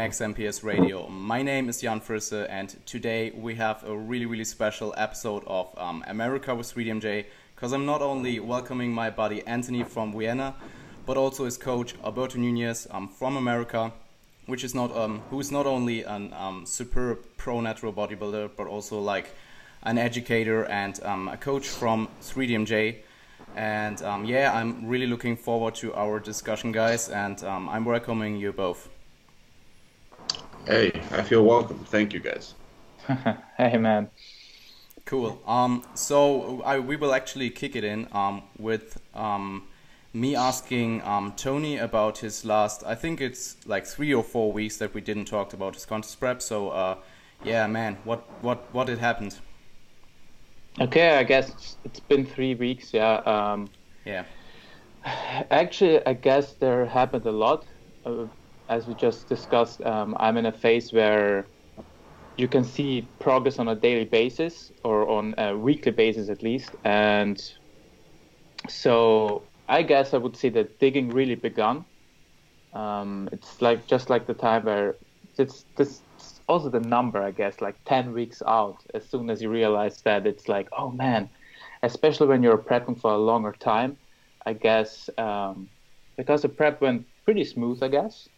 Max MPS Radio. My name is Jan Frisse, and today we have a really, really special episode of um, America with 3DMJ because I'm not only welcoming my buddy Anthony from Vienna, but also his coach Alberto Nunez um, from America, which is not um, who is not only a um, superb pro natural bodybuilder, but also like an educator and um, a coach from 3DMJ. And um, yeah, I'm really looking forward to our discussion, guys, and um, I'm welcoming you both. Hey, I feel welcome. Thank you, guys. hey, man. Cool. Um, so I, we will actually kick it in um, with um, me asking um, Tony about his last. I think it's like three or four weeks that we didn't talk about his contest prep. So uh, yeah, man, what what what had happened? Okay, I guess it's been three weeks. Yeah. Um, yeah. Actually, I guess there happened a lot. Uh, as we just discussed, um, I'm in a phase where you can see progress on a daily basis or on a weekly basis at least. And so I guess I would say that digging really begun. Um, it's like just like the time where it's this also the number, I guess, like 10 weeks out, as soon as you realize that it's like, oh man, especially when you're prepping for a longer time, I guess, um, because the prep went pretty smooth, I guess.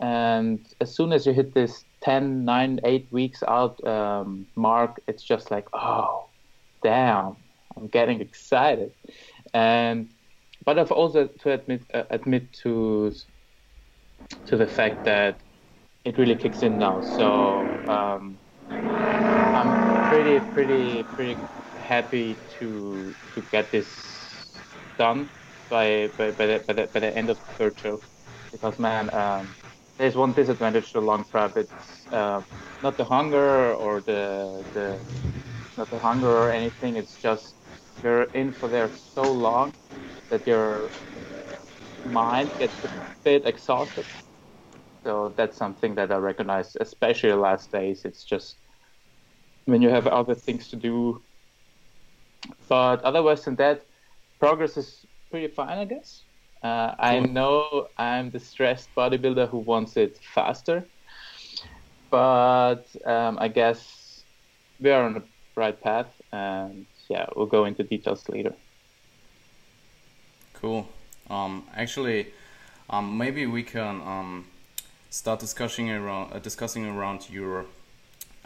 And as soon as you hit this 10, 9, 8 weeks out um, mark, it's just like, oh, damn, I'm getting excited. And but I've also to admit uh, admit to to the fact that it really kicks in now. So um, I'm pretty, pretty, pretty happy to to get this done by by, by, the, by, the, by the end of the third show. Because man, um, there's one disadvantage to long prep. It's uh, not the hunger or the the not the hunger or anything. It's just you're in for there so long that your mind gets a bit exhausted so that's something that I recognize, especially the last days. It's just when you have other things to do. But otherwise than that, progress is pretty fine, I guess. Uh. I know I'm the stressed bodybuilder who wants it faster, but um, I guess we are on the right path, and yeah, we'll go into details later. Cool. Um, actually, um, maybe we can um, start discussing around uh, discussing around your.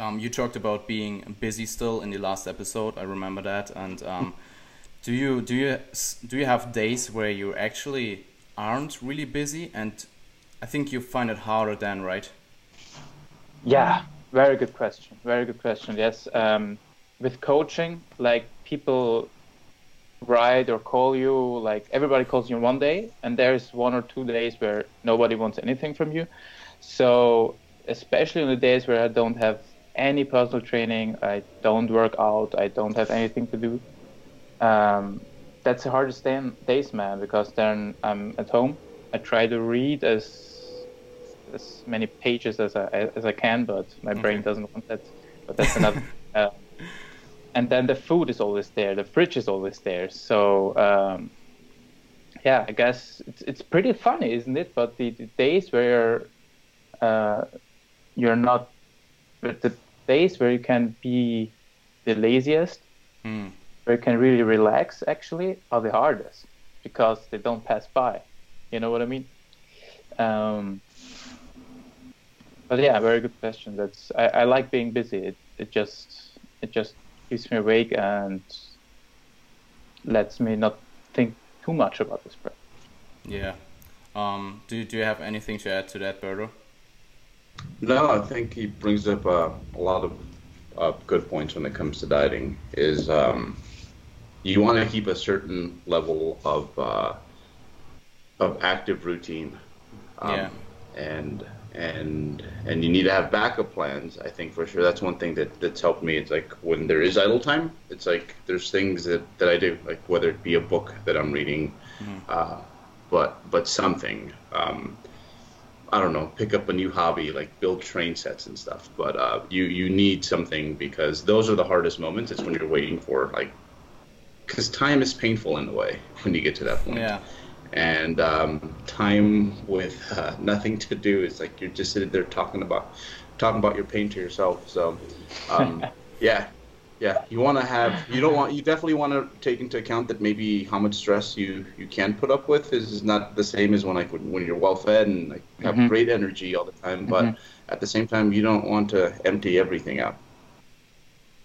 Um, you talked about being busy still in the last episode. I remember that. And um, do you do you do you have days where you actually aren't really busy? And I think you find it harder then, right? Yeah, very good question. Very good question. Yes, um, with coaching, like people write or call you, like everybody calls you one day, and there's one or two days where nobody wants anything from you. So especially on the days where I don't have any personal training, I don't work out, I don't have anything to do. Um, that's the hardest day, days, man, because then I'm at home. I try to read as as many pages as I as I can, but my okay. brain doesn't want that. But that's another. uh, and then the food is always there, the fridge is always there. So um, yeah, I guess it's it's pretty funny, isn't it? But the, the days where uh, you're not but the days where you can be the laziest mm. Where you can really relax actually are the hardest because they don't pass by. You know what i mean? Um, but yeah very good question. That's i, I like being busy. It, it just it just keeps me awake and lets me not think too much about this prep yeah. Um, do, do you have anything to add to that Berto? No, I think he brings up uh, a lot of uh, good points when it comes to dieting. Is um, you want to keep a certain level of uh, of active routine, um, yeah. and and and you need to have backup plans. I think for sure that's one thing that that's helped me. It's like when there is idle time, it's like there's things that, that I do, like whether it be a book that I'm reading, mm-hmm. uh, but but something. Um, I don't know, pick up a new hobby, like build train sets and stuff. But uh, you you need something because those are the hardest moments. It's when you're waiting for like, because time is painful in a way when you get to that point. Yeah. and um, time with uh, nothing to do is like you're just sitting there talking about talking about your pain to yourself. So, um, yeah, yeah, you want to have you don't want you definitely want to take into account that maybe how much stress you you can put up with is not the same as when like when you're well fed and like have Mhm. great energy all the time, but Mhm. at the same time you don't want to empty everything out.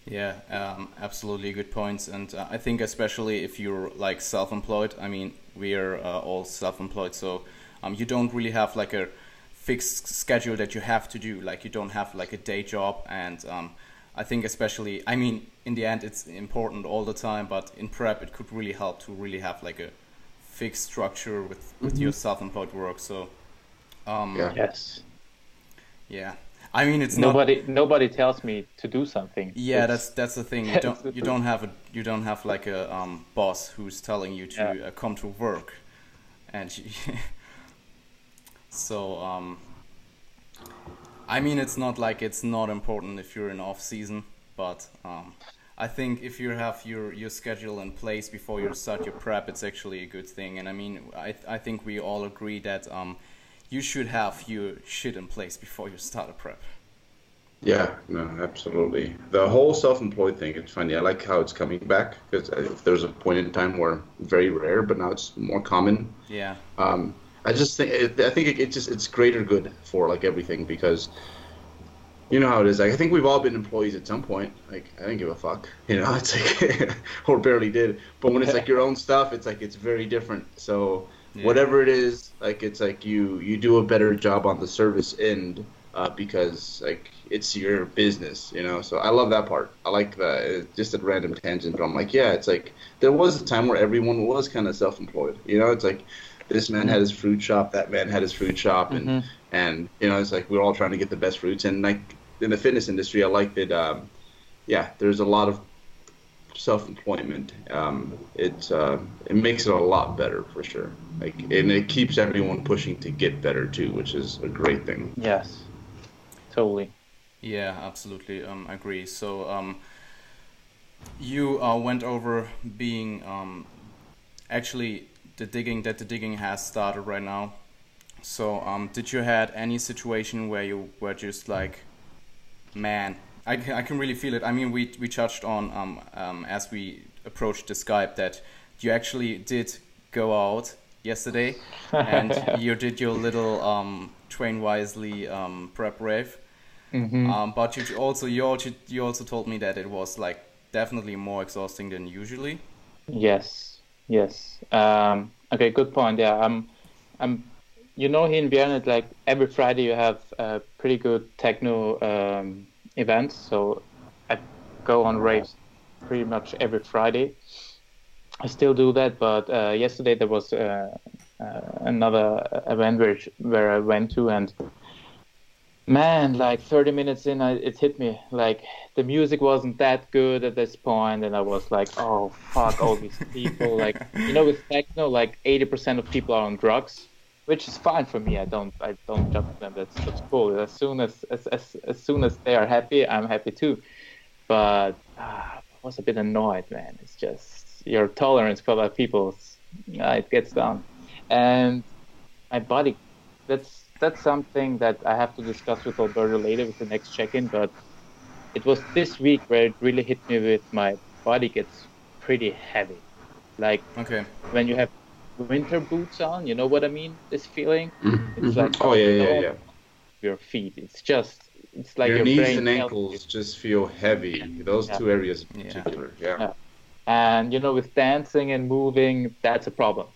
Yeah, um, absolutely good points, and uh, I think especially if you're like self-employed. I mean, we are uh, all self-employed, so um, you don't really have like a fixed schedule that you have to do. Like you don't have like a day job, and um, I think especially, I mean, in the end, it's important all the time, but in prep, it could really help to really have like a fixed structure with with your self-employed work. So, um, Yeah. Yes. yeah. I mean, it's not Nobody nobody tells me to do something. Yeah, It's- that's that's the thing. You don't you don't have a you don't have like a um, boss who's telling you to Yeah. uh, come to work, and you so um, I mean it's not like it's not important if you're in off season, but um, I think if you have your your schedule in place before you start your prep, it's actually a good thing. And I mean I I think we all agree that um, you should have your shit in place before you start a prep. Yeah, no, absolutely. The whole self-employed thing, it's funny. I like how it's coming back because there's a point in time where very rare, but now it's more common. Yeah. Um, I just think I think it, it just it's greater good for like everything because you know how it is. Like I think we've all been employees at some point. Like I didn't give a fuck, you know. It's like or barely did. But when it's like your own stuff, it's like it's very different. So Yeah. whatever it is, like it's like you you do a better job on the service end uh, because like it's your business, you know. So I love that part. I like the it's just a random tangent, but I'm like, yeah, it's like there was a time where everyone was kind of self-employed, you know. It's like this man had his fruit shop, that man had his fruit shop, and Mhm. and you know, it's like we're all trying to get the best fruits. And like in the fitness industry, I like that. Um, yeah, there's a lot of self-employment. Um, it uh, it makes it a lot better for sure. Like, and it keeps everyone pushing to get better too, which is a great thing. Yes. Totally. Yeah, absolutely. Um, I agree. So, um, you uh, went over being um, actually the digging that the digging has started right now. So, um, did you had any situation where you were just like, man, I can, I can really feel it. I mean, we we touched on um, um, as we approached the Skype that you actually did go out yesterday and you did your little um, train wisely um, prep rave. hmm Um, but you also you also you also told me that it was like definitely more exhausting than usually. Yes. Yes. Um, okay. Good point. Yeah. I'm. I'm. You know, here in Vienna, like every Friday you have a pretty good techno um, events. So I go on raves pretty much every Friday. I still do that, but uh, yesterday there was uh, uh, another event where where I went to, and man, like 30 minutes in, I, it hit me. Like the music wasn't that good at this point, and I was like, oh fuck, all these people. like you know, with techno, like 80% of people are on drugs, which is fine for me. I don't I don't judge them. That's that's cool. As soon as as as, as soon as they are happy, I'm happy too. But ah, I was a bit annoyed, man. It's just your tolerance for other people, uh, it gets down, and my body. That's that's something that I have to discuss with Alberto later with the next check-in. But it was this week where it really hit me with my body gets pretty heavy, like Okay. when you have winter boots on. You know what I mean? This feeling. It's like oh yeah, yeah, yeah. Your feet. It's just. It's like your, your, knees and tells you. ankles just feel heavy. Those Yeah. two areas in particular. Yeah. Yeah. and you know with dancing and moving that's a problem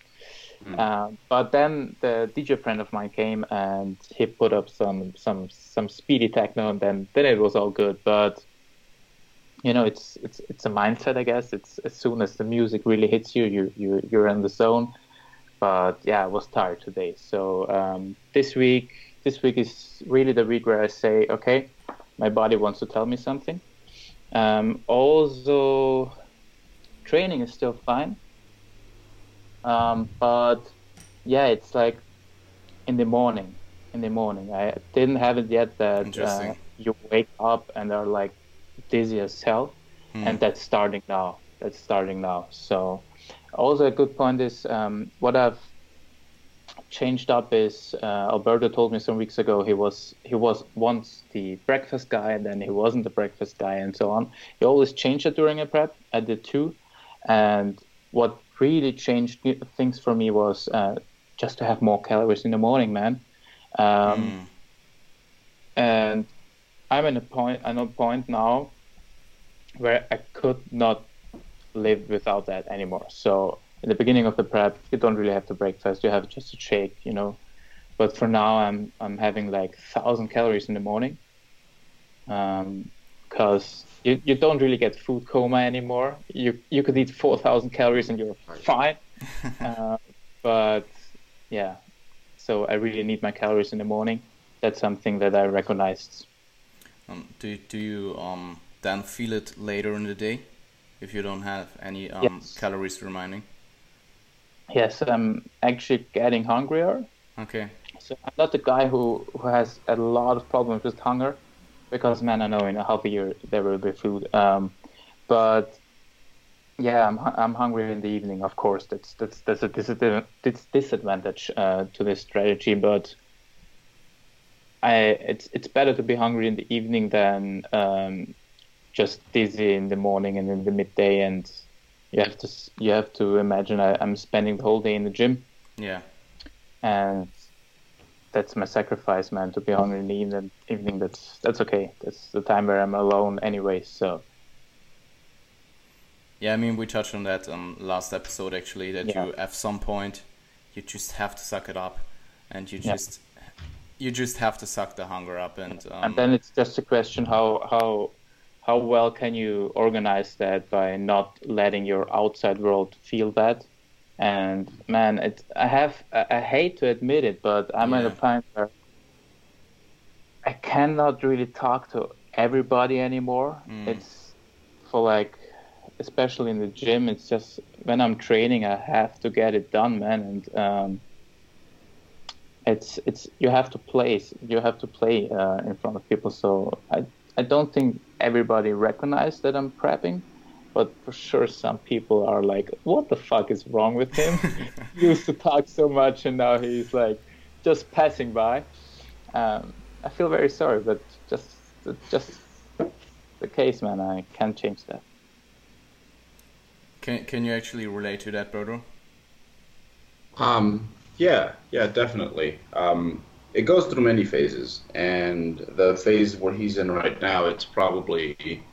Mm. um, but then the dj friend of mine came and he put up some some some speedy techno and then then it was all good but you know it's it's it's a mindset i guess it's as soon as the music really hits you you, you you're in the zone but yeah i was tired today so um, this week this week is really the week where i say okay my body wants to tell me something um, also training is still fine. Um, but yeah, it's like in the morning. In the morning, I didn't have it yet. That uh, you wake up and are like dizzy as hell, Hmm. and that's starting now. That's starting now. So, also a good point is um, what I've changed up is uh, Alberto told me some weeks ago he was he was once the breakfast guy and then he wasn't the breakfast guy and so on. He always changed it during a prep. I did too, and what really changed things for me was uh, just to have more calories in the morning, man. Um, mm. And I'm in a point, I'm at a point now where I could not live without that anymore. So in the beginning of the prep, you don't really have to breakfast. You have just a shake, you know. But for now, I'm I'm having like thousand calories in the morning, because um, you you don't really get food coma anymore. You you could eat four thousand calories and you're fine. uh, but yeah, so I really need my calories in the morning. That's something that I recognized. Um, do do you um then feel it later in the day if you don't have any um, yes. calories remaining? Yes, I'm actually getting hungrier. Okay. So I'm not the guy who, who has a lot of problems with hunger, because man, I know in a half a year there will be food. Um, but yeah, I'm I'm hungry in the evening. Of course, that's that's that's a disadvantage uh, to this strategy. But I it's it's better to be hungry in the evening than um, just dizzy in the morning and in the midday and you have to you have to imagine I, am spending the whole day in the gym. Yeah. And that's my sacrifice, man. To be hungry in the evening, evening that's that's okay. That's the time where I'm alone anyway. So. Yeah, I mean we touched on that um, last episode actually. That yeah. you at some point you just have to suck it up, and you just yeah. you just have to suck the hunger up and. Um, and then it's just a question how how how well can you organize that by not letting your outside world feel that? And man, it, I have I, I hate to admit it, but I'm yeah. at a point where I cannot really talk to everybody anymore. Mm. It's for like, especially in the gym. It's just when I'm training, I have to get it done, man. And um, it's it's you have to play you have to play uh, in front of people. So I I don't think everybody recognized that I'm prepping, but for sure some people are like, "What the fuck is wrong with him? he used to talk so much, and now he's like just passing by." Um, I feel very sorry, but just just the case, man. I can't change that. Can Can you actually relate to that, Berto? Um. Yeah. Yeah. Definitely. Um it goes through many phases, and the phase where he's in right now, it's probably,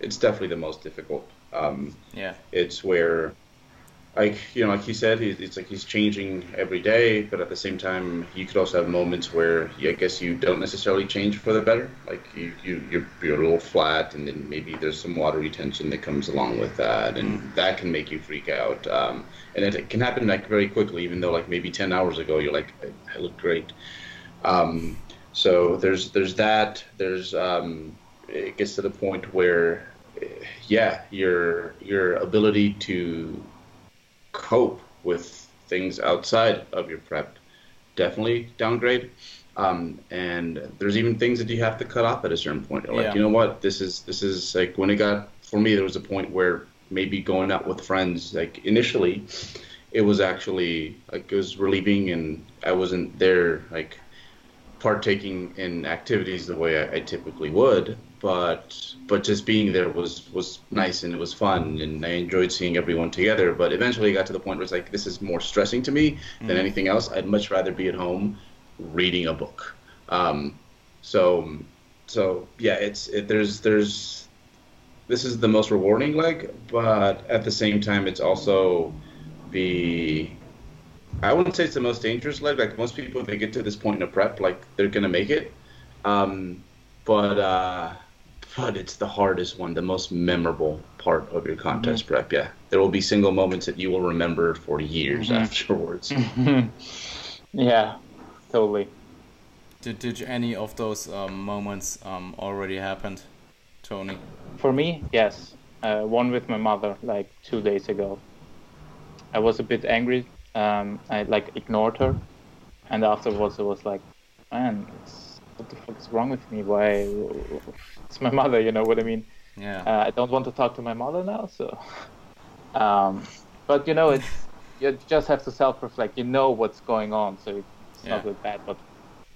it's definitely the most difficult. Um, yeah, it's where, like you know, like he said, it's like he's changing every day, but at the same time, you could also have moments where I guess you don't necessarily change for the better. Like you, you you're, you're a little flat, and then maybe there's some water retention that comes along with that, and that can make you freak out. Um, and it, it, can happen like very quickly, even though like maybe 10 hours ago you're like, I look great. Um, so there's there's that. There's um, it gets to the point where, yeah, your your ability to cope with things outside of your prep definitely downgrade. Um, and there's even things that you have to cut off at a certain point. Like, yeah. you know what, this is this is like when it got for me, there was a point where maybe going out with friends, like initially, it was actually like it was relieving, and I wasn't there like partaking in activities the way I, I, typically would, but but just being there was was nice and it was fun and I enjoyed seeing everyone together. But eventually, it got to the point where it's like this is more stressing to me than anything else. I'd much rather be at home reading a book. Um, so so yeah, it's it, there's there's this is the most rewarding leg, but at the same time, it's also the I wouldn't say it's the most dangerous leg. Like most people, they get to this point in a prep, like they're gonna make it. Um, but uh, but it's the hardest one, the most memorable part of your contest mm-hmm. prep. Yeah, there will be single moments that you will remember for years mm-hmm. afterwards. yeah, totally. Did did any of those um, moments um, already happened, Tony? For me, yes. Uh, one with my mother, like two days ago. I was a bit angry um, I like ignored her, and afterwards it was like, man, what the fuck is wrong with me? Why? It's my mother, you know what I mean? Yeah. Uh, I don't want to talk to my mother now, so. Um, but you know, it's you just have to self-reflect. You know what's going on, so it's Yeah. not that bad. But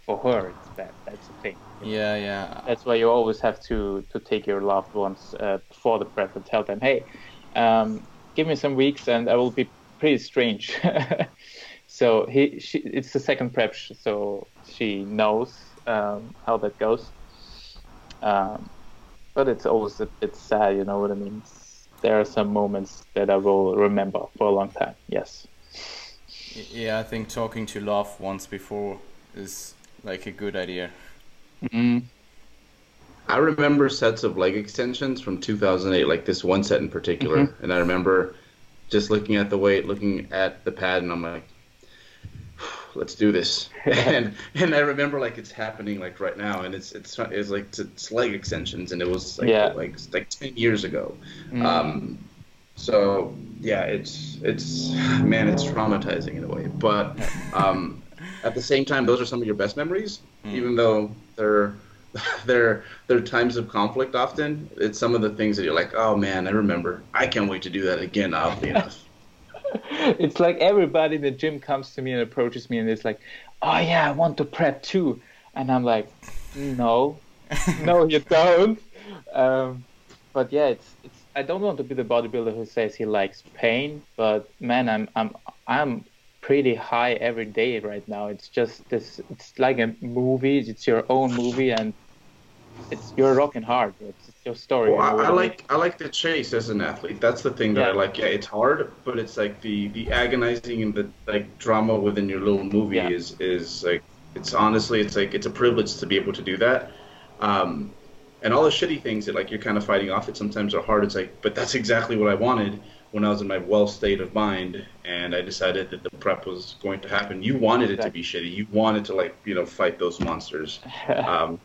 for her, it's bad. That's the thing. Yeah, yeah. That's why you always have to to take your loved ones uh, before the prep and tell them, hey, um, give me some weeks and I will be pretty strange. so he, she, it's the second prep, so she knows um, how that goes. Um, but it's always a bit sad, you know what I mean? There are some moments that I will remember for a long time. Yes. Yeah, I think talking to love once before is like a good idea. mm I remember sets of leg extensions from 2008, like this one set in particular, Mhm. and I remember just looking at the weight, looking at the pad, and I'm like, "Let's do this." and and I remember like it's happening like right now, and it's it's it's like it's, it's leg extensions, and it was like Yeah. like like 10 years ago. Mm. Um, so yeah, it's it's man, it's traumatizing in a way, but um, at the same time, those are some of your best memories, Mm. even though they're they're they're times of conflict. Often, it's some of the things that you're like, oh man, I remember. I can't wait to do that again. Oddly enough. it's like everybody in the gym comes to me and approaches me and it's like, oh yeah, I want to prep too, and I'm like, no, no, you don't. Um, but yeah, it's it's. I don't want to be the bodybuilder who says he likes pain, but man, I'm I'm I'm pretty high every day right now. It's just this. It's like a movie. It's your own movie, and it's you're rocking hard. It's, it's your story. Well, I, I like I like the chase as an athlete. That's the thing that I like. Yeah, it's hard, but it's like the the agonizing and the like drama within your little movie Yeah. is is like it's honestly it's like it's a privilege to be able to do that. Um, and all the shitty things that like you're kind of fighting off it sometimes are hard. It's like, but that's exactly what I wanted when I was in my well state of mind, and I decided that the prep was going to happen. You wanted it to be shitty. You wanted to like you know fight those monsters. Um,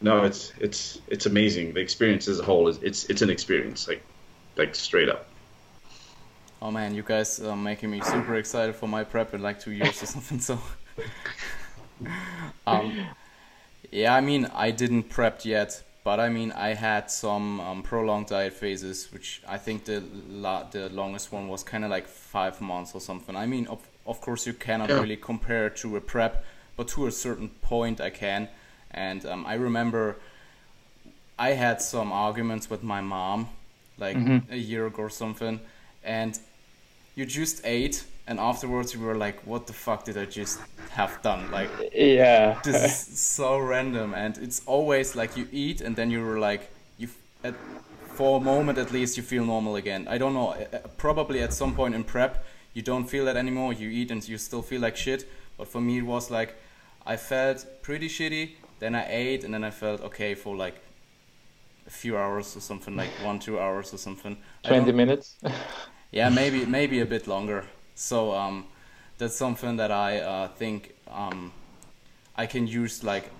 no, it's it's it's amazing. The experience as a whole is it's it's an experience, like like straight up. Oh man, you guys are making me super excited for my prep in like two years or something. So, um, yeah, I mean, I didn't prep yet, but I mean, I had some um, prolonged diet phases, which I think the la- the longest one was kind of like five months or something. I mean, of of course, you cannot Yeah. really compare to a prep, but to a certain point, I can. And um, I remember I had some arguments with my mom, like Mhm. a year ago or something, and you just ate, and afterwards you were like, "What the fuck did I just have done?" Like yeah. this is so random, and it's always like you eat, and then you were like, you at, for a moment at least you feel normal again. I don't know, uh, uh, probably at some point in prep you don't feel that anymore. You eat and you still feel like shit. But for me it was like I felt pretty shitty, then I ate, and then I felt okay for like a few hours or something, like one two hours or something. Twenty minutes. yeah, maybe maybe a bit longer. So um, that's something that I uh, think um, I can use. Like,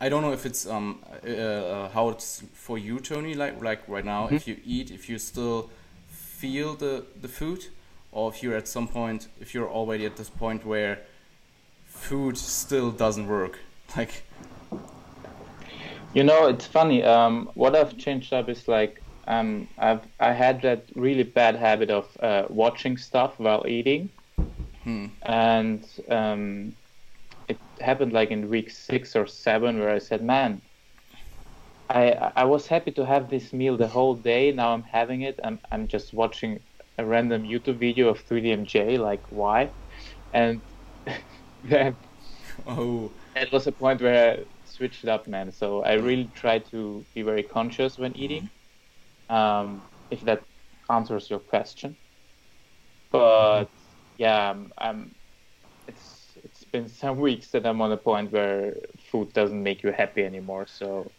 I don't know if it's um, uh, uh, how it's for you, Tony. Like like right now, if you eat, if you still feel the the food, or if you're at some point, if you're already at this point where food still doesn't work. Like, You know, it's funny. Um, what I've changed up is like um, I've I had that really bad habit of uh, watching stuff while eating, hmm, and um, it happened like in week six or seven where I said, "Man, I I was happy to have this meal the whole day. Now I'm having it. I'm I'm just watching a random YouTube video of 3DMJ. Like why?" And then oh, it was a point where switched it up, man. So I really try to be very conscious when eating. Um, if that answers your question. But yeah, I'm, I'm, it's it's been some weeks that I'm on a point where food doesn't make you happy anymore. So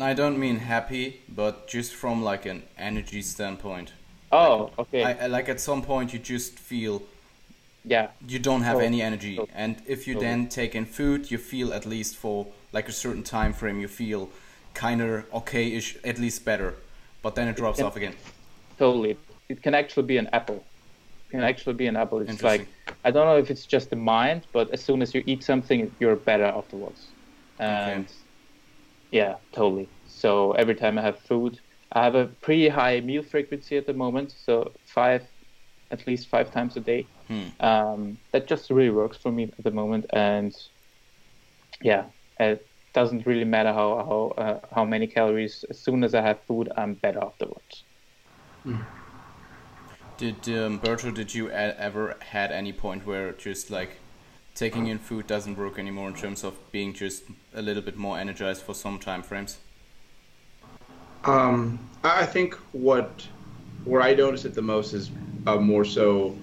I don't mean happy, but just from like an energy standpoint. oh, okay, I, I, like at some point you just feel yeah, you don't have Oh, any energy oh, and if you oh. then take in food you feel at least for like a certain time frame you feel kind of okay-ish at least better but then it drops can- off again totally. It can actually be an apple. It can actually be an apple. It's like I don't know if it's just the mind, but as soon as you eat something, you're better afterwards. And yeah, totally. So every time I have food, I have a pretty high meal frequency at the moment. So five, at least five times a day. Hmm. Um, that just really works for me at the moment, and yeah, it doesn't really matter how how uh, how many calories. As soon as I have food, I'm better afterwards. Did um, Berto, did you ever had any point where just like taking in food doesn't work anymore in terms of being just a little bit more energized for some time frames? Um, I I think what where I notice it the most is uh, more so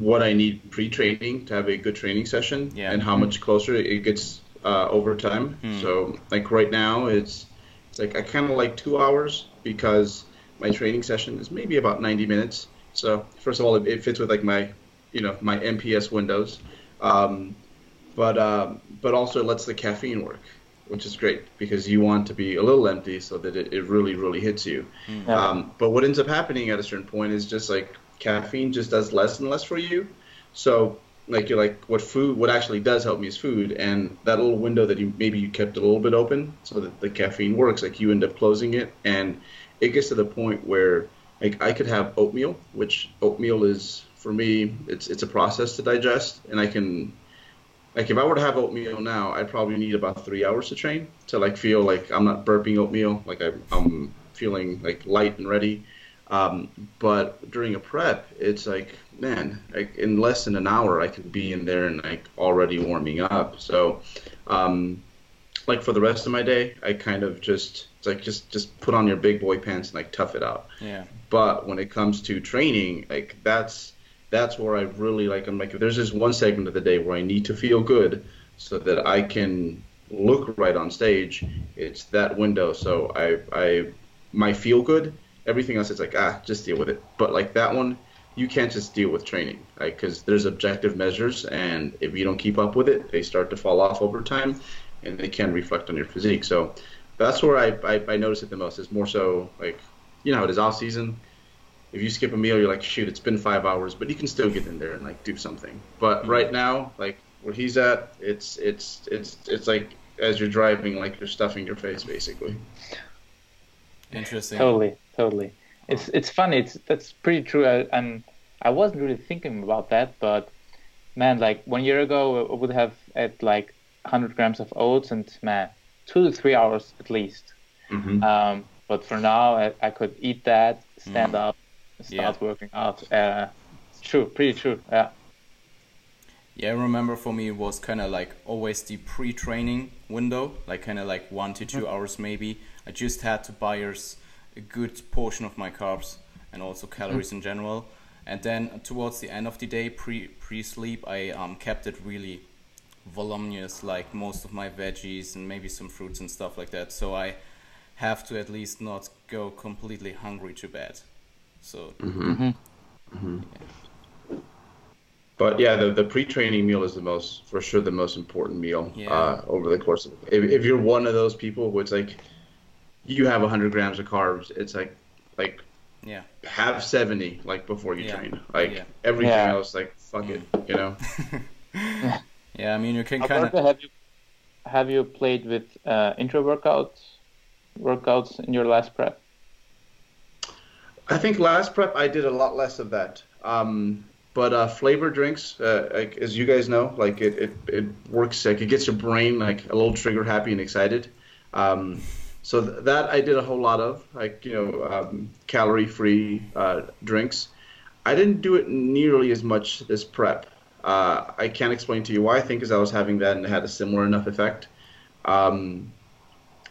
what I need pre-training to have a good training session, Yeah. and how much closer it gets uh, over time. Hmm. So, like right now, it's it's like I kind of like two hours because my training session is maybe about 90 minutes. So, first of all, it, it fits with like my you know my MPS windows, um, but um, but also it lets the caffeine work, which is great because you want to be a little empty so that it, it really really hits you. Yeah. Um, but what ends up happening at a certain point is just like caffeine just does less and less for you. So like you're like what food what actually does help me is food. And that little window that you maybe you kept a little bit open so that the caffeine works like you end up closing it. And it gets to the point where like I could have oatmeal which oatmeal is for me it's it's a process to digest. And I can like if I were to have oatmeal now I'd probably need about three hours to train to like feel like I'm not burping oatmeal like I, I'm feeling like light and ready um, but during a prep, it's like, man, like in less than an hour, I could be in there and like already warming up. So, um, like for the rest of my day, I kind of just it's like just just put on your big boy pants and like tough it out. Yeah. But when it comes to training, like that's that's where I really like. I'm like, if there's this one segment of the day where I need to feel good so that I can look right on stage, it's that window. So I I my feel good. Everything else is like ah, just deal with it. But like that one, you can't just deal with training, like because there's objective measures, and if you don't keep up with it, they start to fall off over time, and they can reflect on your physique. So that's where I I, I notice it the most. Is more so like you know it is off season. If you skip a meal, you're like shoot, it's been five hours, but you can still get in there and like do something. But Mhm. right now, like where he's at, it's it's it's it's like as you're driving, like you're stuffing your face basically. Interesting. Totally, totally. It's it's funny. It's that's pretty true. I, and I wasn't really thinking about that, but man, like one year ago, I would have had like 100 grams of oats, and man, two to three hours at least. Mm-hmm. Um, but for now, I, I could eat that, stand Mm. up, start working out. Uh, it's true, pretty true. Yeah. Yeah, I remember for me it was kind of like always the pre-training window, like kind of like one to 2 hours maybe. I just had to bias a good portion of my carbs and also calories in general. And then towards the end of the day, pre pre sleep, I um, kept it really voluminous, like most of my veggies and maybe some fruits and stuff like that. So I have to at least not go completely hungry to bed. So But yeah, the, the pre-training meal is the most, for sure, the most important meal Yeah. uh, over the course of. If, if you're one of those people who it's like, you have 100 grams of carbs, it's like, like yeah, have 70 like before you Yeah. train. Like Yeah. everything Yeah. else, like fuck it, you know. yeah. I mean, you can kind of have you have you played with uh, intra workouts workouts in your last prep? I think last prep I did a lot less of that. Um, but uh, flavor drinks, uh, like as you guys know, like it, it, it works like it gets your brain like a little trigger happy and excited. Um, so th- that I did a whole lot of, like you know, um, calorie free uh, drinks. I didn't do it nearly as much this prep. Uh, I can't explain to you why. I think as I was having that and it had a similar enough effect. Um,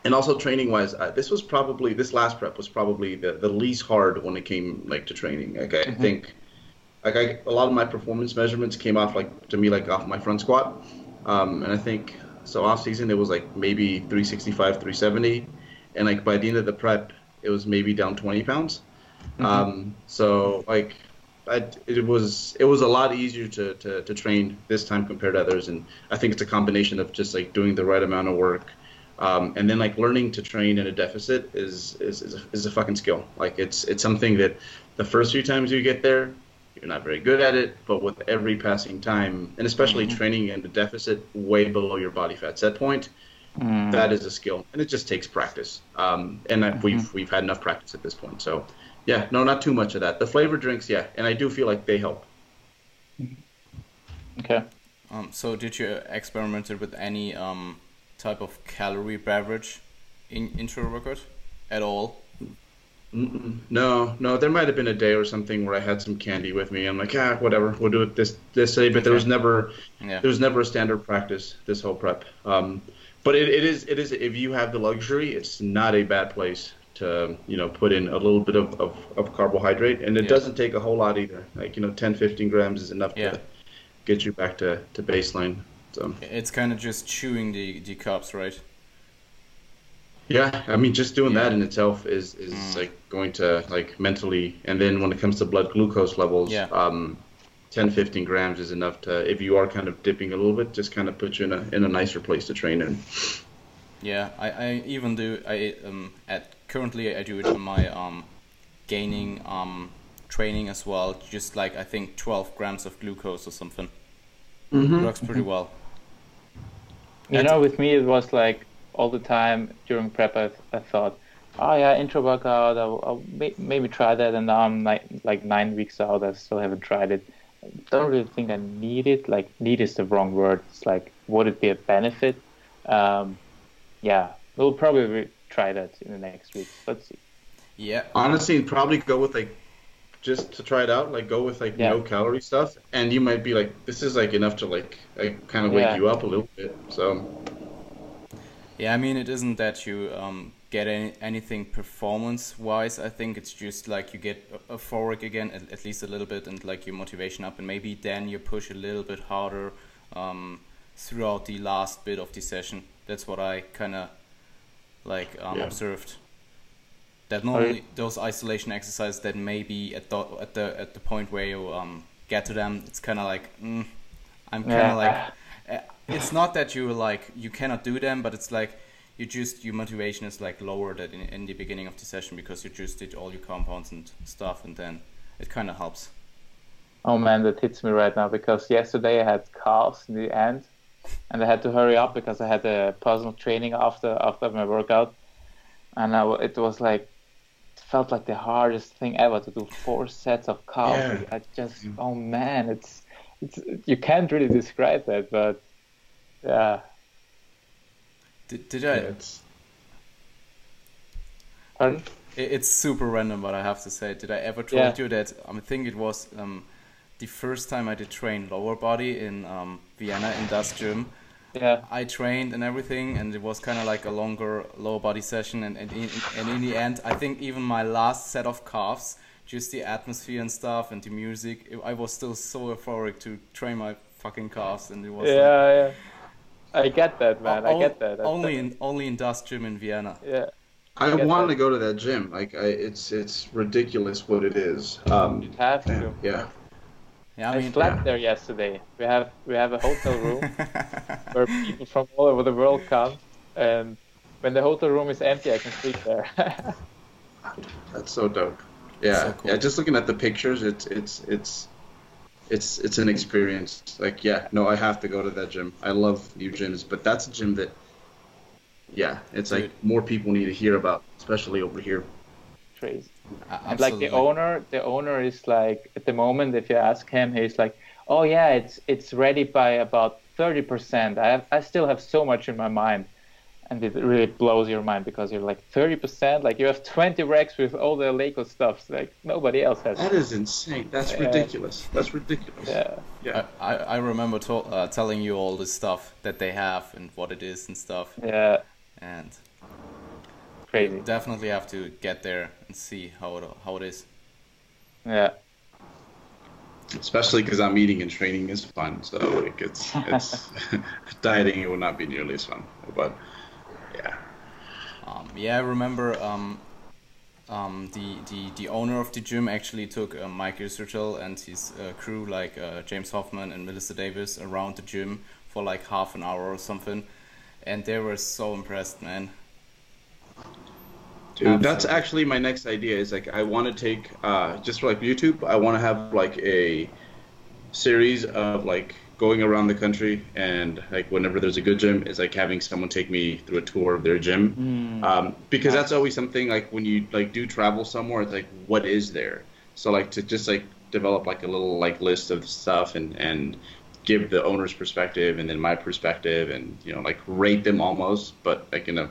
and also training wise, uh, this was probably this last prep was probably the, the least hard when it came like to training. Like I think, like I, a lot of my performance measurements came off like to me like off my front squat, um, and I think so off season it was like maybe 365, 370, and like by the end of the prep it was maybe down 20 pounds. Um, so like I, it was it was a lot easier to, to, to train this time compared to others, and I think it's a combination of just like doing the right amount of work, um, and then like learning to train in a deficit is is, is, a, is a fucking skill. Like it's it's something that the first few times you get there, you're not very good at it, but with every passing time, and especially training in a deficit way below your body fat set point, that is a skill, and it just takes practice. Um, and I, we've we've had enough practice at this point, so yeah, no, not too much of that. The flavored drinks, yeah, and I do feel like they help. Okay. Um, so did you experimented with any um, type of calorie beverage in intra workout at all? Mm-mm. No, no, there might have been a day or something where I had some candy with me. I'm like, ah, whatever, we'll do it this this day. But there was never Yeah. there was never a standard practice this whole prep. Um, but it, it is it is if you have the luxury, it's not a bad place to you know put in a little bit of, of, of carbohydrate, and it Yeah. doesn't take a whole lot either. Like you know, 10, 15 grams is enough Yeah. to get you back to, to baseline. So It's kind of just chewing the, the carbs, right? yeah, I mean, just doing that in itself is is Mm. like going to like mentally, and then when it comes to blood glucose levels, Yeah. um, 10, 15 grams is enough to if you are kind of dipping a little bit, just kind of put you in a in a nicer place to train in. Yeah, I, I even do I um at currently I do it on my um gaining um training as well. Just like I think 12 grams of glucose or something Mm-hmm. works pretty well. You And- know, with me, it was like all the time during prep, I, I thought, oh yeah, intra workout, I'll, I'll maybe try that. And now I'm like, like nine weeks out, I still haven't tried it. Don't really think I need it. Like, need is the wrong word. It's like, would it be a benefit? Um, yeah, we'll probably re- try that in the next week. Let's see. Yeah, Honestly, probably go with like just to try it out. Like go with like Yeah. no calorie stuff, and you might be like, this is like enough to like like kind of wake Yeah. you up a little bit. So yeah. I mean, it isn't that you um get any, anything performance wise. I think it's just like you get euphoric again, at, at least a little bit, and like your motivation up, and maybe then you push a little bit harder um throughout the last bit of the session. That's what I kind of like um, Yeah. observed. That normally you- those isolation exercises that maybe at the at the at the point where you um get to them, it's kind of like mm, I'm kind of Yeah. like uh, it's not that you like you cannot do them, but it's like you just your motivation is like lower than in, in the beginning of the session because you just did all your compounds and stuff, and then it kind of helps. Oh man, that hits me right now because yesterday I had calves in the end, and I had to hurry up because I had a personal training after after my workout, and I, w- it was like it felt like the hardest thing ever to do four sets of calves. Yeah. I just mm. oh man, it's it's you can't really describe that, but yeah. Did, did yeah, I? it's Pardon? It's super random, but I have to say, did I ever told Yeah. you that? I think it was um, the first time I did train lower body in um, Vienna in das gym. Yeah. I trained and everything, and it was kind of like a longer lower body session. And, and, in, and in the end, I think even my last set of calves, just the atmosphere and stuff and the music, I was still so euphoric to train my fucking calves, and it was Yeah, like, yeah. I get that, man. I o- get that. That's- Only in only in das gym in Vienna. Yeah. I get want that. to go to that gym. Like I, it's it's ridiculous what it is. Um, You have to. yeah. Yeah, I, I slept yeah. there yesterday. We have we have a hotel room where people from all over the world come, and when the hotel room is empty, I can sleep there. That's so dope. Yeah, So cool. yeah. Just looking at the pictures, it's it's it's it's it's an experience. Like, yeah, no, I have to go to that gym. I love new gyms, but that's a gym that, yeah, it's like more people need to hear about, especially over here. Crazy. A- And like the owner, the owner is like at the moment, if you ask him, he's like, "Oh yeah, it's it's ready by about thirty percent. I have, I still have so much in my mind." And it really blows your mind because you're like 30%, like you have 20 racks with all the Lego stuff. Like nobody else has. That is insane. That's Yeah. ridiculous. That's ridiculous. yeah. Yeah. I, I I remember to, uh, telling you all the stuff that they have and what it is and stuff, Yeah. and Crazy. definitely have to get there and see how it how it is. Yeah. Especially because I'm eating and training is fun. So like it's it's dieting it will not be nearly as fun. But yeah. Um, yeah, I remember um, um, the, the the owner of the gym actually took uh, Mike Israetel and his uh, crew, like uh, James Hoffmann and Melissa Davis, around the gym for like half an hour or something, and they were so impressed, man. Dude, that's actually my next idea. Is like I want to take uh, just for like YouTube. I want to have like a series of like going around the country and like whenever there's a good gym is like having someone take me through a tour of their gym Mm. um, because that's always something like when you like do travel somewhere it's like what is there so like to just like develop like a little like list of stuff and and give the owner's perspective and then my perspective and you know like rate them almost but like in a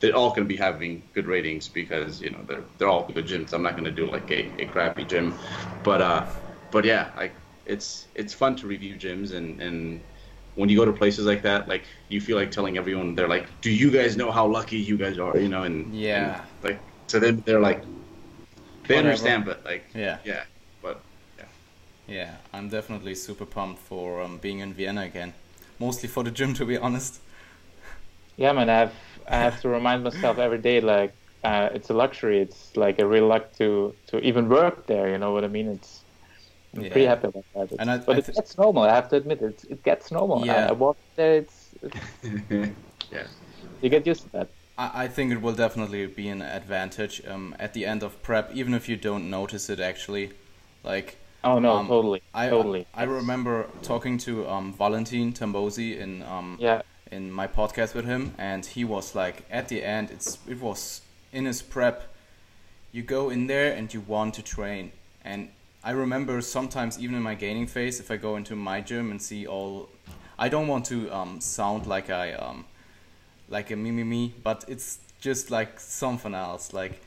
they're all going to be having good ratings because you know they're they're all good gyms. I'm not going to do like a, a crappy gym, but uh, but yeah, like it's it's fun to review gyms and and when you go to places like that, like you feel like telling everyone they're like, do you guys know how lucky you guys are? You know, and Yeah. and, like to them they're like they Whatever. understand, but like Yeah. yeah, but yeah. Yeah, I'm definitely super pumped for um, being in Vienna again. Mostly for the gym, to be honest. Yeah, man, I have I have to remind myself every day like uh, it's a luxury. It's like a real luck to to even work there. You know what I mean? It's I'm pretty happy about that. And I- but I it gets normal. I have to admit, it it gets normal. Yeah. I, I walk there. It's, it's yeah. you get used to that. I, I think it will definitely be an advantage um, at the end of prep, even if you don't notice it actually. Like, Oh no, Um, totally, I totally. I remember talking to um, Valentin Tambosi in um, Yeah, in my podcast with him, and he was like, at the end, it's it was in his prep. You go in there and you want to train, and I remember sometimes even in my gaining phase, if I go into my gym and see all, I don't want to um, sound like I um, like a me me me, but it's just like something else. Like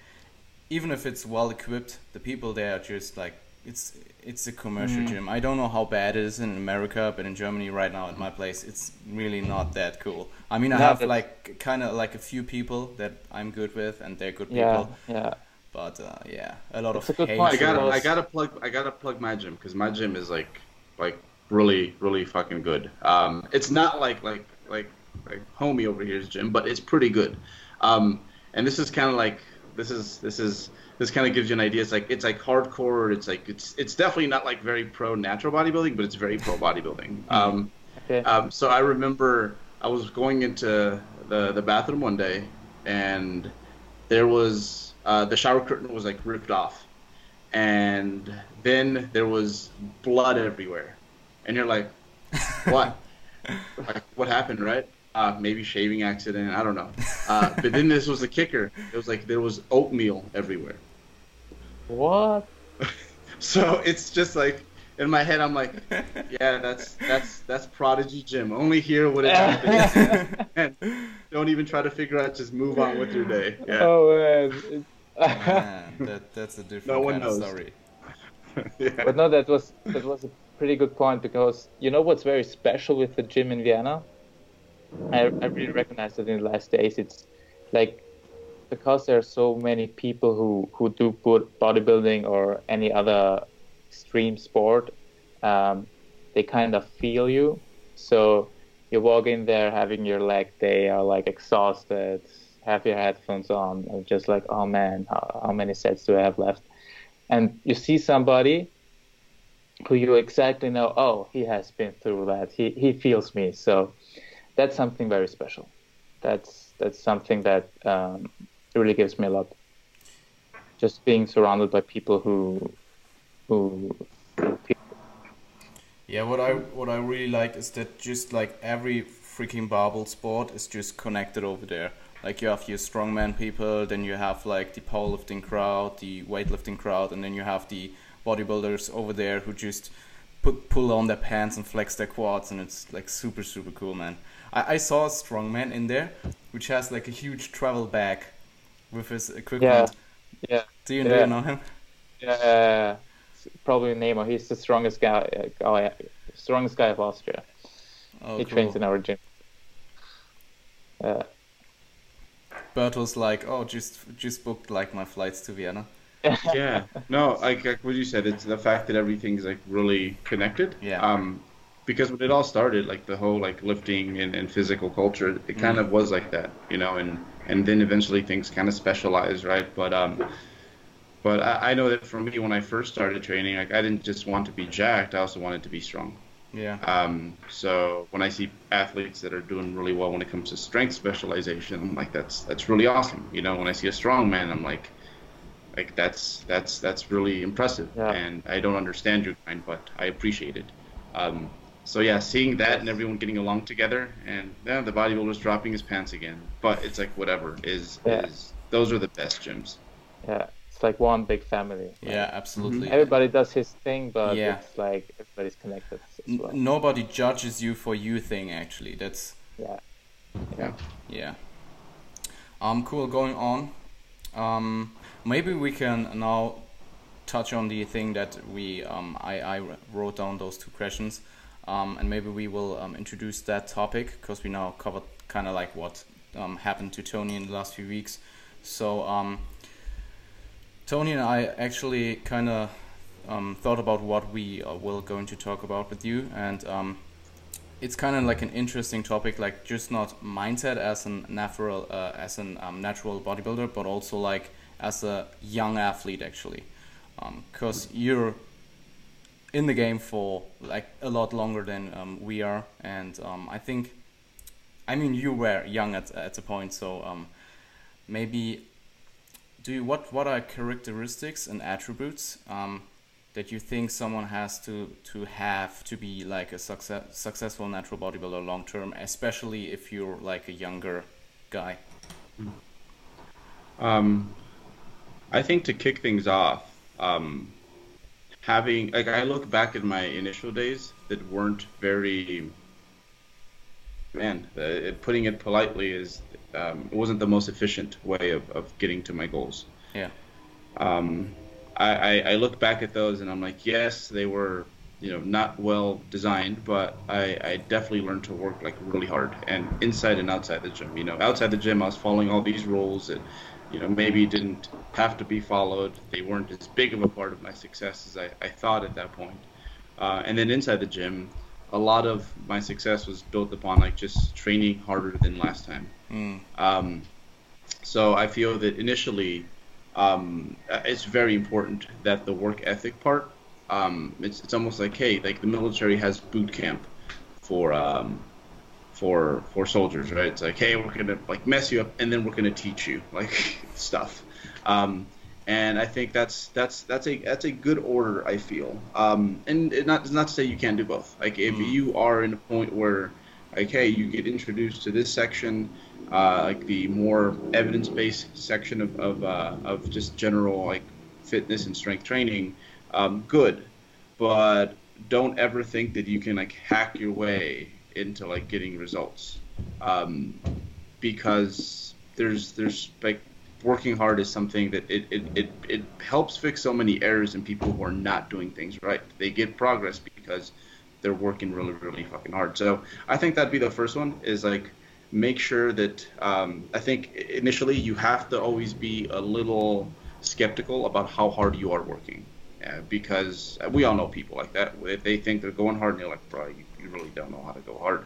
even if it's well equipped, the people there are just like it's it's a commercial Mm. gym. I don't know how bad it is in America, but in Germany right now at my place, it's really not that cool. I mean, I No, have like kind of like a few people that I'm good with, and they're good people. yeah, yeah. But uh, yeah, a lot It's of a good hate. I gotta, I gotta plug, I gotta plug my gym because my gym is like, like really, really fucking good. Um, it's not like, like, like, like homie over here's gym, but it's pretty good. Um, and this is kind of like, this is, this is, this kind of gives you an idea. It's like, it's like hardcore. It's like, it's, it's definitely not like very pro natural bodybuilding, but it's very pro bodybuilding. Um, Okay. um, so I remember I was going into the, the bathroom one day, and there was uh, the shower curtain was like ripped off, and then there was blood everywhere, and you're like, what? like what happened, right? Uh, maybe shaving accident. I don't know. Uh, but then this was the kicker. It was like there was oatmeal everywhere. what? So it's just like in my head, I'm like, yeah, that's that's that's Prodigy Gym. Only here would it happen. and don't even try to figure out. Just move on with your day. Yeah. Oh man. Man, that, that's a different No one kind knows. of story. yeah. But no, that was that was a pretty good point because you know what's very special with the gym in Vienna. I, I really recognized it in the last days. It's like because there are so many people who who do put bodybuilding or any other extreme sport, um, they kind of feel you. So you walk in there having your leg day, are like exhausted, have your headphones on, and just like, oh man, how, how many sets do I have left? And you see somebody who you exactly know, oh, he has been through that. He he feels me. So that's something very special. That's that's something that um, really gives me a lot. Just being surrounded by people who Yeah, what I what I really like is that just like every freaking barbell sport is just connected over there. Like you have your strongman people, then you have like the powerlifting crowd, the weightlifting crowd, and then you have the bodybuilders over there who just put pull on their pants and flex their quads, and it's like super super cool, man. I, I saw a strongman in there, which has like a huge travel bag with his equipment. yeah Yeah. Do you, do you know him? uh, probably Nemo. He's the strongest guy uh, guy strongest guy of Austria. Oh, he cool. trains in our gym. Uh, Bert was like, "Oh, just just booked like my flights to Vienna." yeah. No, like, like what you said, it's the fact that everything's like really connected. Yeah. Um, because when it all started, like the whole like lifting and, and physical culture, it kind Mm. of was like that, you know, and and then eventually things kind of specialize, right? But um, but I, I know that for me, when I first started training, like I didn't just want to be jacked, I also wanted to be strong. Yeah. Um, so when I see athletes that are doing really well when it comes to strength specialization, I'm like, that's that's really awesome. You know, when I see a strong man, I'm like, like that's that's that's really impressive. Yeah. And I don't understand your kind, but I appreciate it. Um, so yeah, seeing that and everyone getting along together, and yeah, the bodybuilder's dropping his pants again. But it's like whatever is Yeah. is those are the best gyms. Yeah, it's like one big family. Like, Yeah, absolutely. Everybody does his thing, but Yeah. it's like everybody's connected as N- nobody judges you for you thing actually. That's Yeah. Yeah. yeah. Um, cool. Going on. Um, maybe we can now touch on the thing that we um, I, I wrote down those two questions, um, and maybe we will um, introduce that topic because we now covered kind of like what um, happened to Tony in the last few weeks. So um, Tony and I actually kind of um, thought about what we uh, will going to talk about with you, and um, it's kind of like an interesting topic, like just not mindset as an natural uh, as an um, natural bodybuilder, but also like as a young athlete actually, because you're in the game for like a lot longer than um, we are, and um, I think, I mean, you were young at at a point, so um, maybe do you what what are characteristics and attributes um, that you think someone has to to have to be like a success, successful natural bodybuilder long term, especially if you're like a younger guy? Um, I think to kick things off, um, having like I look back at my initial days that weren't very. Man, uh, putting it politely is um, it wasn't the most efficient way of, of getting to my goals. Yeah. Um, I, I, I look back at those and I'm like, yes, they were, you know, not well designed, but I, I definitely learned to work like really hard and inside and outside the gym. You know, outside the gym, I was following all these rules that, you know, maybe didn't have to be followed. They weren't as big of a part of my success as I, I thought at that point. Uh, and then inside the gym, a lot of my success was built upon like just training harder than last time. Mm. Um, so I feel that initially, um, it's very important that the work ethic part. Um, it's it's almost like hey, like the military has boot camp for um, for for soldiers, right? It's like hey, we're gonna like mess you up, and then we're gonna teach you like stuff. Um, and I think that's that's that's a that's a good order. I feel, um, and it not it's not to say you can't do both. Like if Mm. you are in a point where, like, hey, you get introduced to this section, uh, like the more evidence-based section of of, uh, of just general like fitness and strength training, um, good, but don't ever think that you can like hack your way into like getting results, um, because there's there's like working hard is something that it, it, it, it helps fix so many errors in people who are not doing things right. They get progress because they're working really, really fucking hard. So I think that'd be the first one is like make sure that um, I think initially you have to always be a little skeptical about how hard you are working. Uh, because we all know people like that. If they think they're going hard, and you're like, bro, you, you really don't know how to go hard.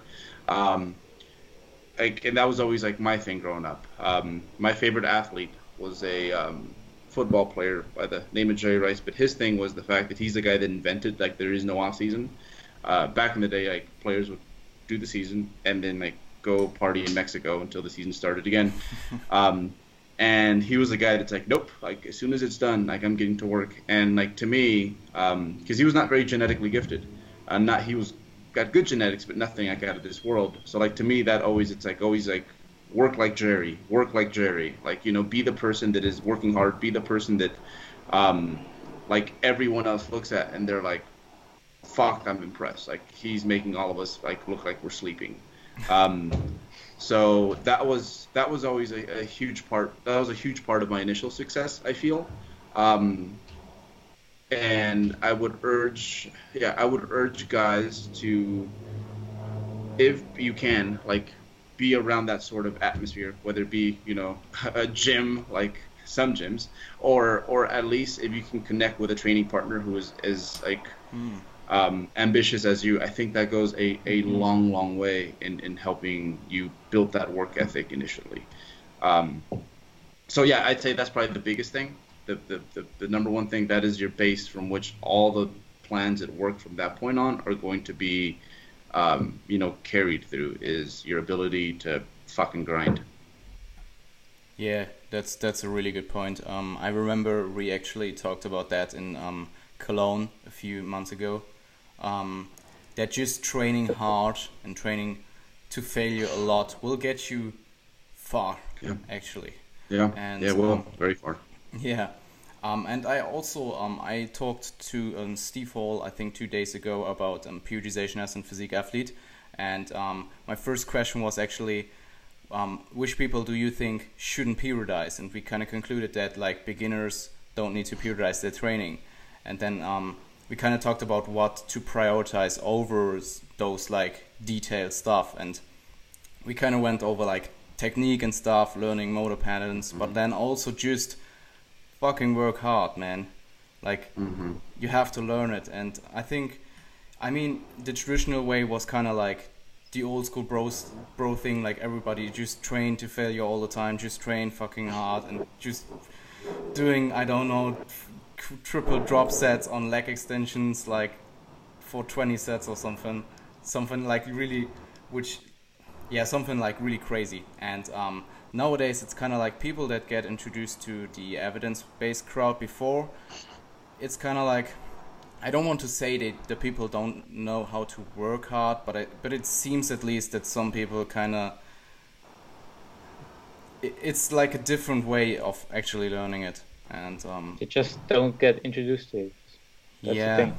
Um, like, and that was always like my thing growing up. Um, my favorite athlete was a um, football player by the name of Jerry Rice, but his thing was the fact that he's the guy that invented like there is no off season. Uh, back in the day, like players would do the season and then like go party in Mexico until the season started again. um, and he was the guy that's like, nope, like as soon as it's done, like I'm getting to work. And like to me, because um, he was not very genetically gifted, uh, not he was got good genetics, but nothing like out of this world. So like to me, that always it's like always like work like Jerry, work like Jerry, like you know, be the person that is working hard, be the person that, um, like everyone else looks at and they're like, fuck, I'm impressed. Like he's making all of us like look like we're sleeping. Um, so that was that was always a, a, huge part. That was a huge part of my initial success. I feel. Um, and I would urge, yeah, I would urge guys to, if you can, like, be around that sort of atmosphere, whether it be, you know, a gym like some gyms, or or at least if you can connect with a training partner who is is like Mm. um, ambitious as you, I think that goes a, a long, long way in, in helping you build that work ethic initially. Um, so yeah, I'd say that's probably the biggest thing. The, the, the, the number one thing that is your base from which all the plans that work from that point on are going to be, um, you know, carried through is your ability to fucking grind. Yeah, that's that's a really good point. Um, I remember we actually talked about that in um, Cologne a few months ago. Um, that just training hard and training to failure a lot will get you far. Yeah. Actually. Yeah. And, yeah. Well, um, very far. Yeah. Um, and I also um, I talked to um, Steve Hall I think two days ago about um, periodization as a physique athlete, and um, my first question was actually, um, which people do you think shouldn't periodize? And we kind of concluded that like beginners don't need to periodize their training, and then um, we kind of talked about what to prioritize over those like detailed stuff, and we kind of went over like technique and stuff, learning motor patterns, but then also just fucking work hard, man. Like Mm-hmm. you have to learn it, and I think, I mean, the traditional way was kind of like the old school bros bro thing. Like everybody just train to failure all the time, just train fucking hard, and just doing I don't know tr- triple drop sets on leg extensions like for 20 sets or something, something like really, which yeah, something like really crazy. And um, nowadays, it's kind of like people that get introduced to the evidence-based crowd before. It's kind of like I don't want to say that the people don't know how to work hard, but I, but it seems at least that some people kind of it, it's like a different way of actually learning it. And um, They just don't get introduced to it. That's yeah. the thing.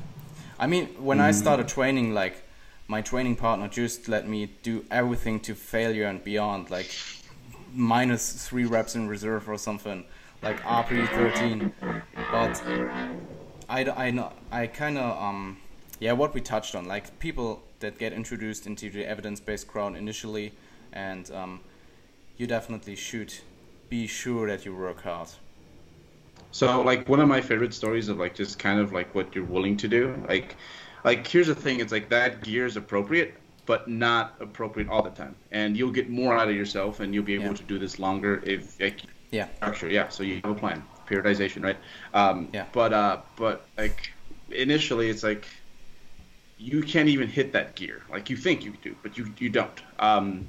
I mean, when I started training, like my training partner just let me do everything to failure and beyond, like minus three reps in reserve or something, like RP 13. But I, I, I kind of, um, yeah, what we touched on, like people that get introduced into the evidence based crowd initially, and um, you definitely should be sure that you work hard. So like one of my favorite stories of like just kind of like what you're willing to do. Like like here's the thing, it's like that gear is appropriate, but not appropriate all the time. And you'll get more out of yourself and you'll be able Yeah. to do this longer if like Yeah. structure, yeah. So you have a plan. Periodization, right? Um Yeah. but uh but like initially it's like you can't even hit that gear. Like you think you do, but you you don't. Um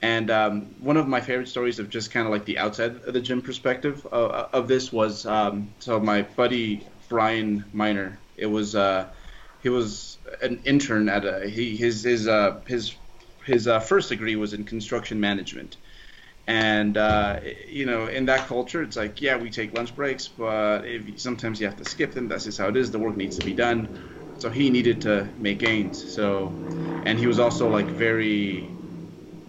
and um, one of my favorite stories of just kind of like the outside of the gym perspective of, of this was um, so my buddy Brian Miner. It was uh, he was an intern at a he his his uh, his his uh, first degree was in construction management. And uh, you know, in that culture, it's like, yeah, we take lunch breaks, but if sometimes you have to skip them. That's just how it is. The work needs to be done. So he needed to make gains. So, and he was also like very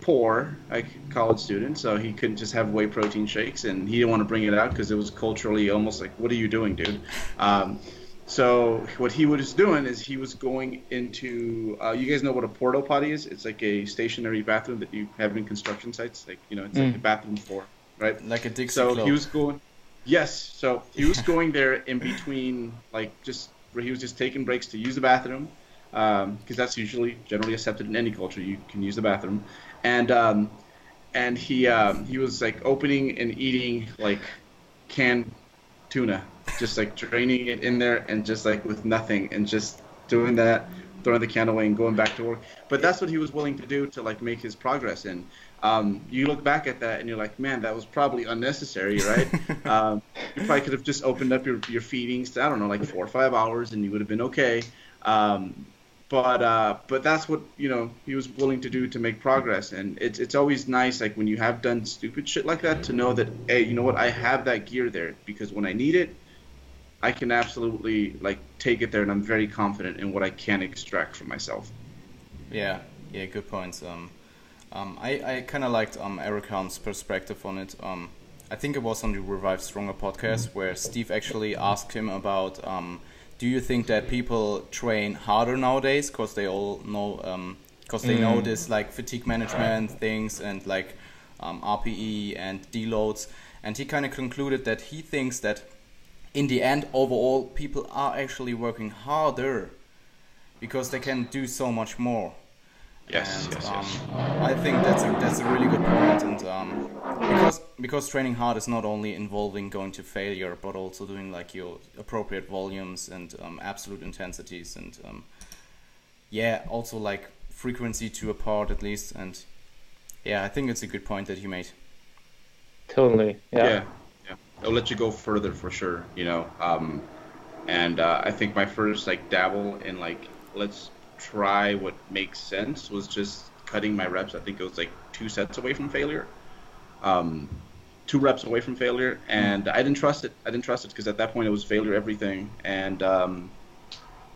poor like college student so he couldn't just have whey protein shakes and he didn't want to bring it out because it was culturally almost like what are you doing dude um, so what he was doing is he was going into uh, you guys know what a porta potty is? It's like a stationary bathroom that you have in construction sites. Like you know it's like Mm. a bathroom floor right? Like a Dixie so Club. he was going yes. So he was going there in between like just where he was just taking breaks to use the bathroom because that's usually generally accepted in any culture. You can use the bathroom. And um, and he um, he was like opening and eating like canned tuna just like draining it in there and just like with nothing and just doing that throwing the can away and going back to work. But that's what he was willing to do to like make his progress and um, you look back at that and you're like man that was probably unnecessary right? Um, you probably could have just opened up your, your feedings to, i don't know like four or five hours and you would have been okay. Um, but uh, but that's what you know he was willing to do to make progress. And it's it's always nice like when you have done stupid shit like that to know that hey you know what? I have that gear there because when I need it I can absolutely like take it there and I'm very confident in what I can extract from myself. Yeah, yeah, good points. Um, um, I, I kind of liked um, Eric Helm's perspective on it. Um, I think it was on the Revive Stronger podcast where Steve actually asked him about um, do you think that people train harder nowadays because they all know um because they know this like fatigue management things and like um, RPE and deloads and he kind of concluded that he thinks that in the end overall people are actually working harder because they can do so much more Yes, and, yes, um, yes. I think that's a, that's a really good point, and um, because because training hard is not only involving going to failure, but also doing like your appropriate volumes and um, absolute intensities, and um, yeah, also like frequency to a part at least, and yeah, I think it's a good point that you made. Totally. Yeah. yeah, yeah. It'll let you go further for sure, you know. Um, and uh, I think my first like dabble in like let's try what makes sense was just cutting my reps. I think it was like two sets away from failure. Um, two reps away from failure, and I didn't trust it. I didn't trust it because at that point it was failure everything, and um,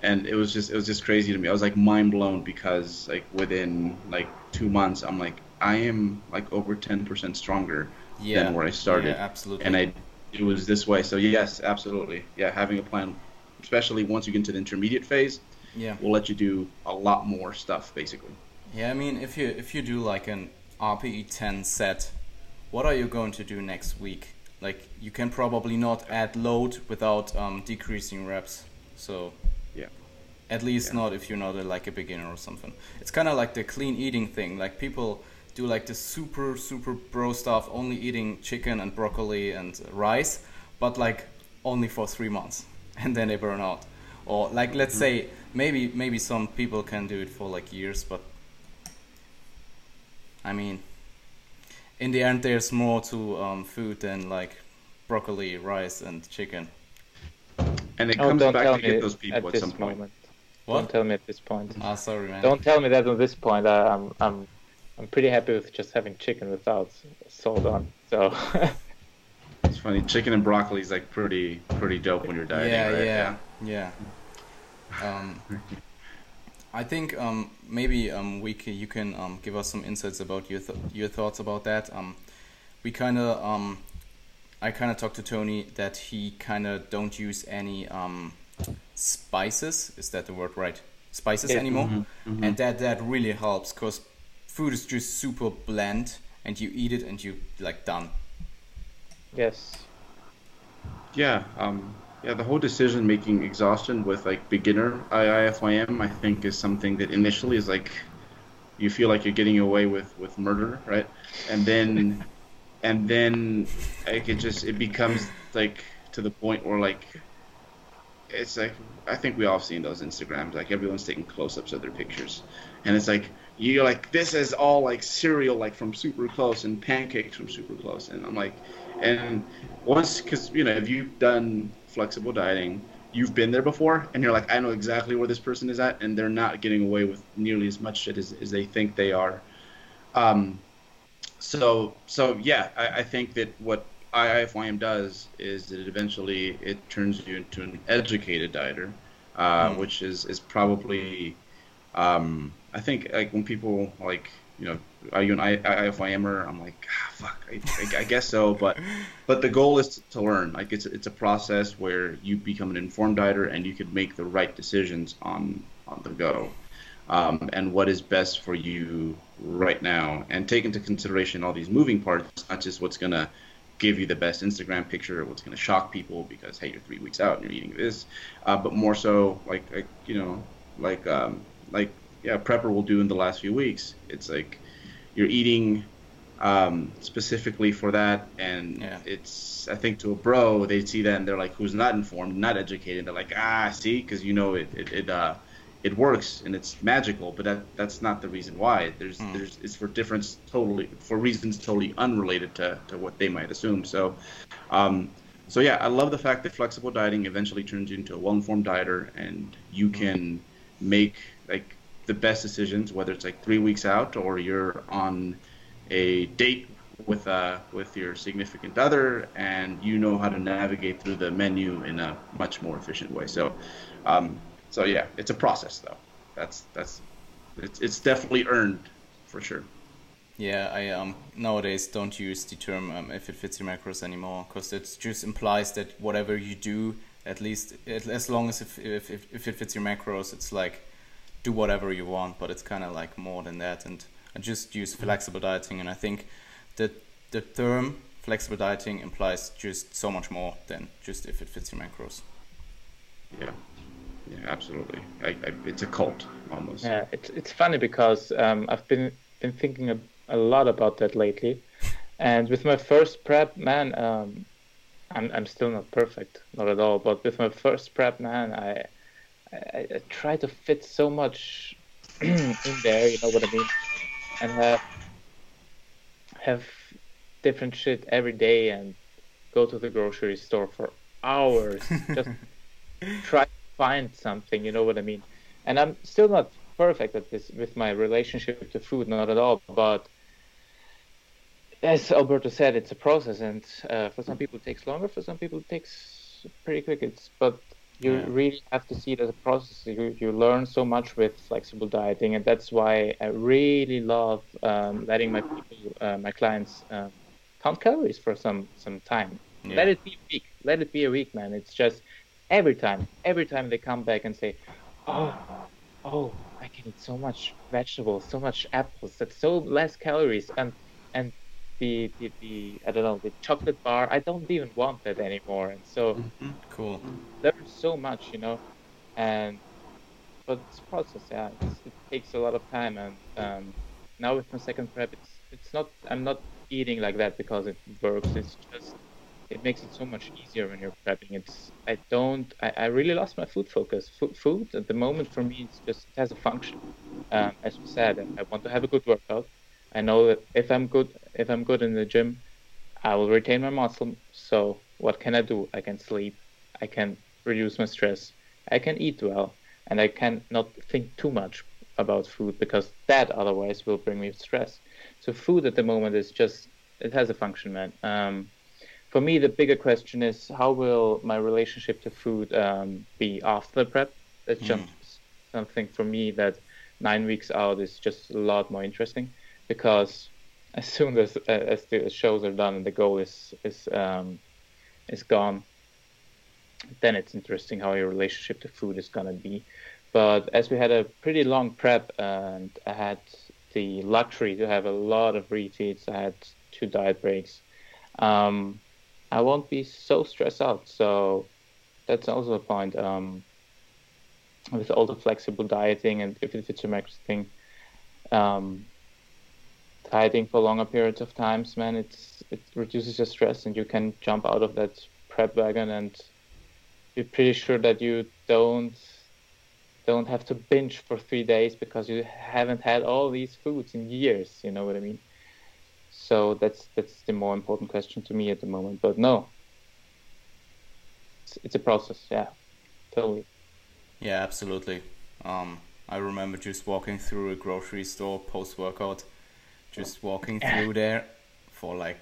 and it was just it was just crazy to me. I was like mind blown because like within like two months, I'm like I am like over ten percent stronger Yeah. than where I started, Yeah, absolutely. and I it was this way. So yes, absolutely, yeah, having a plan, especially once you get into the intermediate phase, yeah. will let you do a lot more stuff basically. Yeah, I mean, if you if you do like an RPE 10 set, what are you going to do next week? Like, you can probably not add load without um, decreasing reps. So, Yeah. at least Yeah. not if you're not a, like a beginner or something. It's kind of like the clean eating thing. Like people do like the super super bro stuff, only eating chicken and broccoli and rice, but like only for three months, and then they burn out. Or like let's say maybe maybe some people can do it for like years, but I mean, in the end, there's more to um, food than like broccoli, rice, and chicken. And it Oh, comes back to me get those people at at this some point. moment. What? Don't tell me at this point. Ah, sorry, man. Don't tell me that at this point. I, I'm I'm I'm pretty happy with just having chicken without salt on. So It's funny. Chicken and broccoli is like pretty pretty dope when you're dieting, yeah, right? yeah, yeah. Um, I think um, maybe um, we can, you can um, give us some insights about your th- your thoughts about that. Um, we kind of um, I kind of talked to Tony that he kind of don't use any um, spices. Is that the word right? Spices Yeah. anymore, Mhm, and that that really helps because food is just super bland, and you eat it and you like done. yes, Yeah, um, yeah. The whole decision-making exhaustion with like beginner IIFYM, I think, is something that initially is like you feel like you're getting away with with murder, right? And then, and then, like it just it becomes like to the point where like it's like I think we all seen those Instagrams. Like everyone's taking close-ups of their pictures, and it's like you're like this is all like cereal like from super close and pancakes from super close, and I'm like, and once because you know if you've done flexible dieting, you've been there before, and you're like I know exactly where this person is at, and they're not getting away with nearly as much shit as, as they think they are. Um, so so yeah, I, I think that what IIFYM does is that it eventually it turns you into an educated dieter, uh, Mm. which is is probably um, I think like when people like you know are you an I- IIFYMer? I'm like ah, fuck, I, I, I guess so, but but the goal is to learn. Like it's it's a process where you become an informed dieter and you can make the right decisions on on the go um, and what is best for you right now, and take into consideration all these moving parts, not just what's gonna give you the best Instagram picture, what's gonna shock people because hey, you're three weeks out and you're eating this, uh, but more so like, like you know, like um, like yeah, prepper will do in the last few weeks. It's like you're eating um, specifically for that, and Yeah. it's I think to a bro they see that and they're like, who's not informed, not educated, they're like, ah, see, because you know it it, it uh it works and it's magical, but that that's not the reason why. There's Mm. there's it's for difference totally for reasons totally unrelated to, to what they might assume. So um so yeah, I love the fact that flexible dieting eventually turns you into a well-informed dieter and you can make the best decisions whether it's like 3 weeks out or you're on a date with uh with your significant other and you know how to navigate through the menu in a much more efficient way. So um so yeah, it's a process though. That's that's it's it's definitely earned for sure. Yeah, I um nowadays don't use the term um, if it fits your macros anymore because it just implies that whatever you do, at least as long as if if, if it fits your macros, it's like do whatever you want. But it's kind of like more than that, and I just use flexible dieting, and I think that the term flexible dieting implies just so much more than just if it fits your macros. Yeah. Yeah, absolutely. I, I, it's a cult almost. yeah. It's it's funny because um, I've been been thinking a, a lot about that lately, and with my first prep, man, um, I'm I'm still not perfect, not at all. But with my first prep, man, I I, I try to fit so much in there. You know what I mean? And have have different shit every day and go to the grocery store for hours just try to find something. You know what I mean? And I'm still not perfect at this with my relationship to food, not at all. But as Alberto said, it's a process, and uh, for some people it takes longer. For some people it takes pretty quick. It's but you Yeah. really have to see it as a process. You you learn so much with flexible dieting, and that's why I really love um, letting my people, uh, my clients, um, count calories for some some time. Yeah. Let it be a week. Let it be a week, man. It's just every time, every time they come back and say, "Oh, oh, I can eat so much vegetables, so much apples. That's so less calories." And and the the, the I don't know the chocolate bar. I don't even want that anymore. And so Mhm. Cool. learn so much, you know, and but it's a process. Yeah, it takes a lot of time. And um, now with my second prep, it's it's not. I'm not eating like that because it works. It's just it makes it so much easier when you're prepping. It's I don't. I, I really lost my food focus. Food, food at the moment for me, it's just it has a function. Um, as we said, I want to have a good workout. I know that if I'm good, if I'm good in the gym, I will retain my muscle. So what can I do? I can sleep. I can reduce my stress. I can eat well, and I can not think too much about food because that otherwise will bring me stress. So food at the moment is just it has a function, man. Um, for me, the bigger question is how will my relationship to food um, be after the prep? That's Mm. just something for me that nine weeks out is just a lot more interesting because as soon as as the shows are done and the goal is is um, is gone, then it's interesting how your relationship to food is gonna be. But as we had a pretty long prep and I had the luxury to have a lot of refeeds, I had two diet breaks. Um, I won't be so stressed out. So that's also a point. Um, with all the flexible dieting and if it's a macro thing, um, dieting for longer periods of times, man, it's it reduces your stress and you can jump out of that prep wagon and be pretty sure that you don't don't have to binge for three days because you haven't had all these foods in years. You know what I mean? So that's that's the more important question to me at the moment. But no, it's, it's a process. Yeah, totally. Yeah, absolutely. Um, I remember just walking through a grocery store post workout, just walking through there for like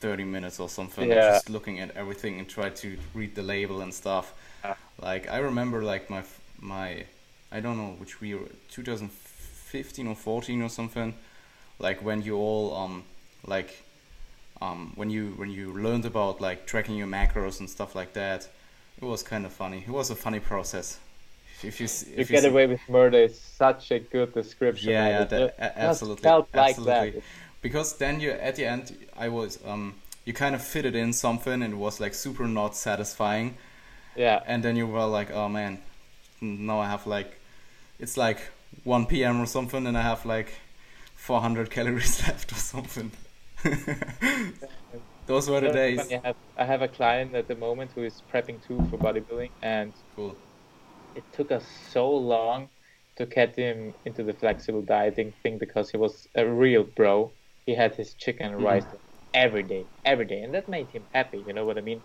30 minutes or something, Yeah. just looking at everything and try to read the label and stuff. Ah. Like I remember like my my I don't know which year 2015 or 14 or something like when you all um like um when you when you learned about like tracking your macros and stuff like that it was kind of funny it was a funny process if, if you You get see- away with murder is such a good description. yeah yeah that, absolutely felt like absolutely that. Because then you at the end I was um you kind of fitted in something and it was like super not satisfying Yeah, and then you were like, oh man, now I have like, it's like 1 p.m. or something, and I have like 400 calories left or something. Those were the days. I have I have a client at the moment who is prepping too for bodybuilding, and Cool. it took us so long to get him into the flexible dieting thing because he was a real bro. He had his chicken and rice every day, every day, and that made him happy. You know what I mean?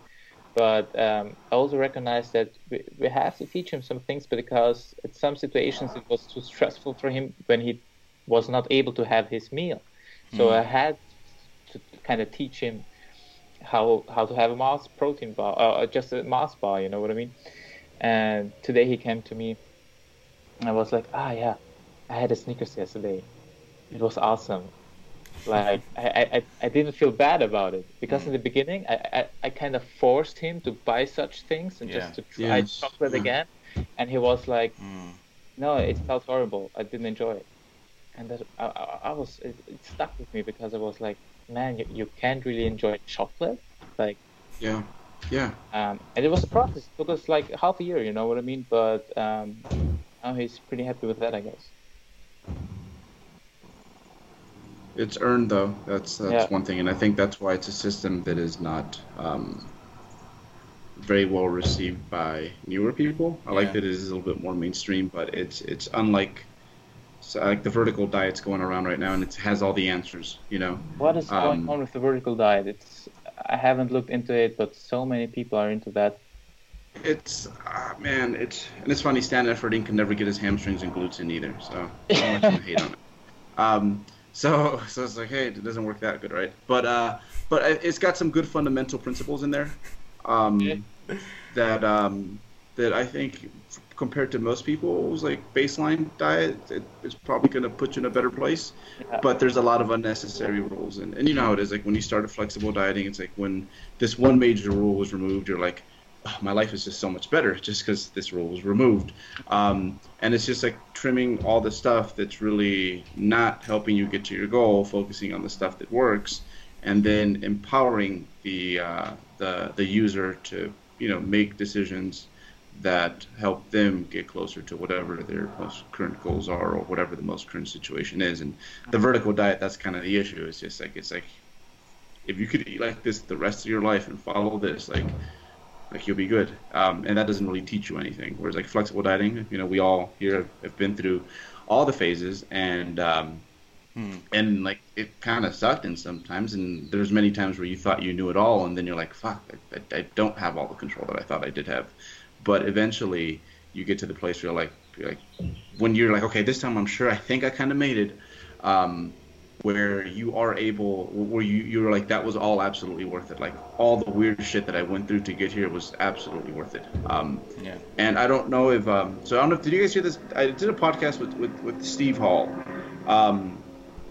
But um, I also recognize that we, we have to teach him some things because at some situations it was too stressful for him when he was not able to have his meal. So I had to kind of teach him how how to have a Mars protein bar, uh, just a Mars bar. You know what I mean? And today he came to me. I was like, ah, yeah, I had a Snickers yesterday. It was awesome. Like I, I, I- I didn't feel bad about it because in the beginning I, I, I kind of forced him to buy such things and Yeah. just to try Yes. chocolate Yeah. again, and he was like, Mm. no, it felt horrible. I didn't enjoy it, and that I, I, I was it, it stuck with me because I was like, man, you, you can't really enjoy chocolate, like, Yeah, yeah. um, and it was a process. It took us like half a year, you know what I mean? But um, now he's pretty happy with that, I guess. It's earned though. That's that's Yeah. one thing, and I think that's why it's a system that is not um, very well received by newer people. I like that it is a little bit more mainstream, but it's it's unlike so, like the vertical diet's going around right now, and it has all the answers. You know. What is going Um, on with the vertical diet? It's I haven't looked into it, but so many people are into that. it's uh, man, it's and it's funny. Stan Efferding can never get his hamstrings and glutes in either, so I'm gonna hate on it. Um, so so it's like, hey, it doesn't work that good, right? But uh, but it's got some good fundamental principles in there, um, that um, that I think compared to most people's like baseline diet, it, it's probably going to put you in a better place. Yeah. But there's a lot of unnecessary rules, and, and you know how it is. Like when you start a flexible dieting, it's like when this one major rule was removed, you're like, my life is just so much better just because this rule was removed. Um, and it's just like trimming all the stuff that's really not helping you get to your goal, focusing on the stuff that works, and then empowering the uh, the the user to you know make decisions that help them get closer to whatever their most current goals are or whatever the most current situation is. And the vertical diet, that's kind of the issue. It's just like it's like if you could eat like this the rest of your life and follow this, like like you'll be good. Um, and that doesn't really teach you anything. Whereas like flexible dieting, you know, we all here have been through all the phases and um, hmm. and like it kind of sucked and sometimes and there's many times where you thought you knew it all and then you're like fuck I, I, I don't have all the control that I thought I did have but eventually you get to the place where you're like, you're like when you're like, okay, this time I'm sure I think I kind of made it. Um, where you are able, where you you're like that was all absolutely worth it. Like all the weird shit that I went through to get here was absolutely worth it. Um, yeah. And I don't know if um, so I don't know. If, did you guys hear this? I did a podcast with with, with Steve Hall. Um,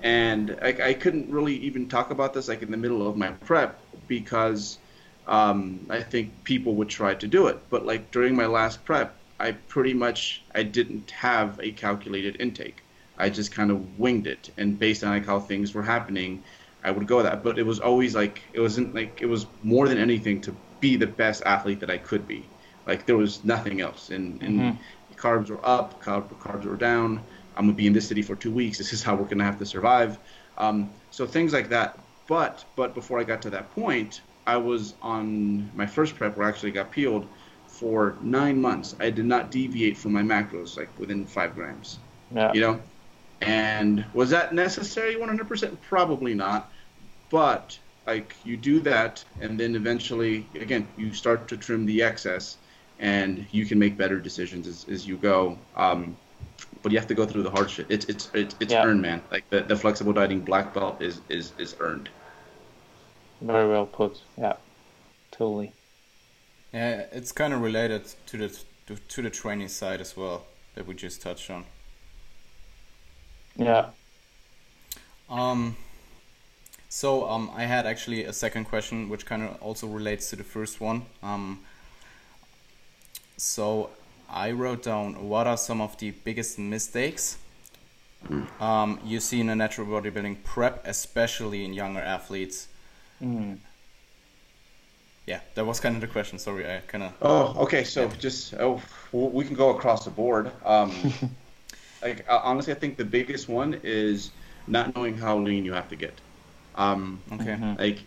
and I, I couldn't really even talk about this like in the middle of my prep because um, I think people would try to do it. But like during my last prep, I pretty much I didn't have a calculated intake. I just kind of winged it, and based on like how things were happening, I would go that. But it was always like it wasn't like it was more than anything to be the best athlete that I could be. Like there was nothing else, and, and mm-hmm. carbs were up, carb, carbs were down. I'm gonna be in this city for two weeks. This is how we're gonna have to survive. Um, so things like that. But but before I got to that point, I was on my first prep where I actually got peeled for nine months. I did not deviate from my macros, like within five grams. Yeah. You know? And was that necessary 100%? Probably not. But, like, you do that, and then eventually, again, you start to trim the excess, and you can make better decisions as, as you go. Um, but you have to go through the hard shit. It's it's it's, it's yeah. earned, man. Like the, the flexible dieting black belt is is is earned. Very well put. Yeah, totally. Yeah, it's kind of related to the to, to the training side as well that we just touched on. Yeah. Um. So um, I had actually a second question, which kind of also relates to the first one. Um. So I wrote down what are some of the biggest mistakes mm. um, you see in a natural bodybuilding prep, especially in younger athletes Mm. Yeah, that was kind of the question. Sorry, I kind of. Oh, okay. So yeah. just oh, we can go across the board. Um, like uh, honestly, I think the biggest one is not knowing how lean you have to get. Um, okay. Mm-hmm. Like,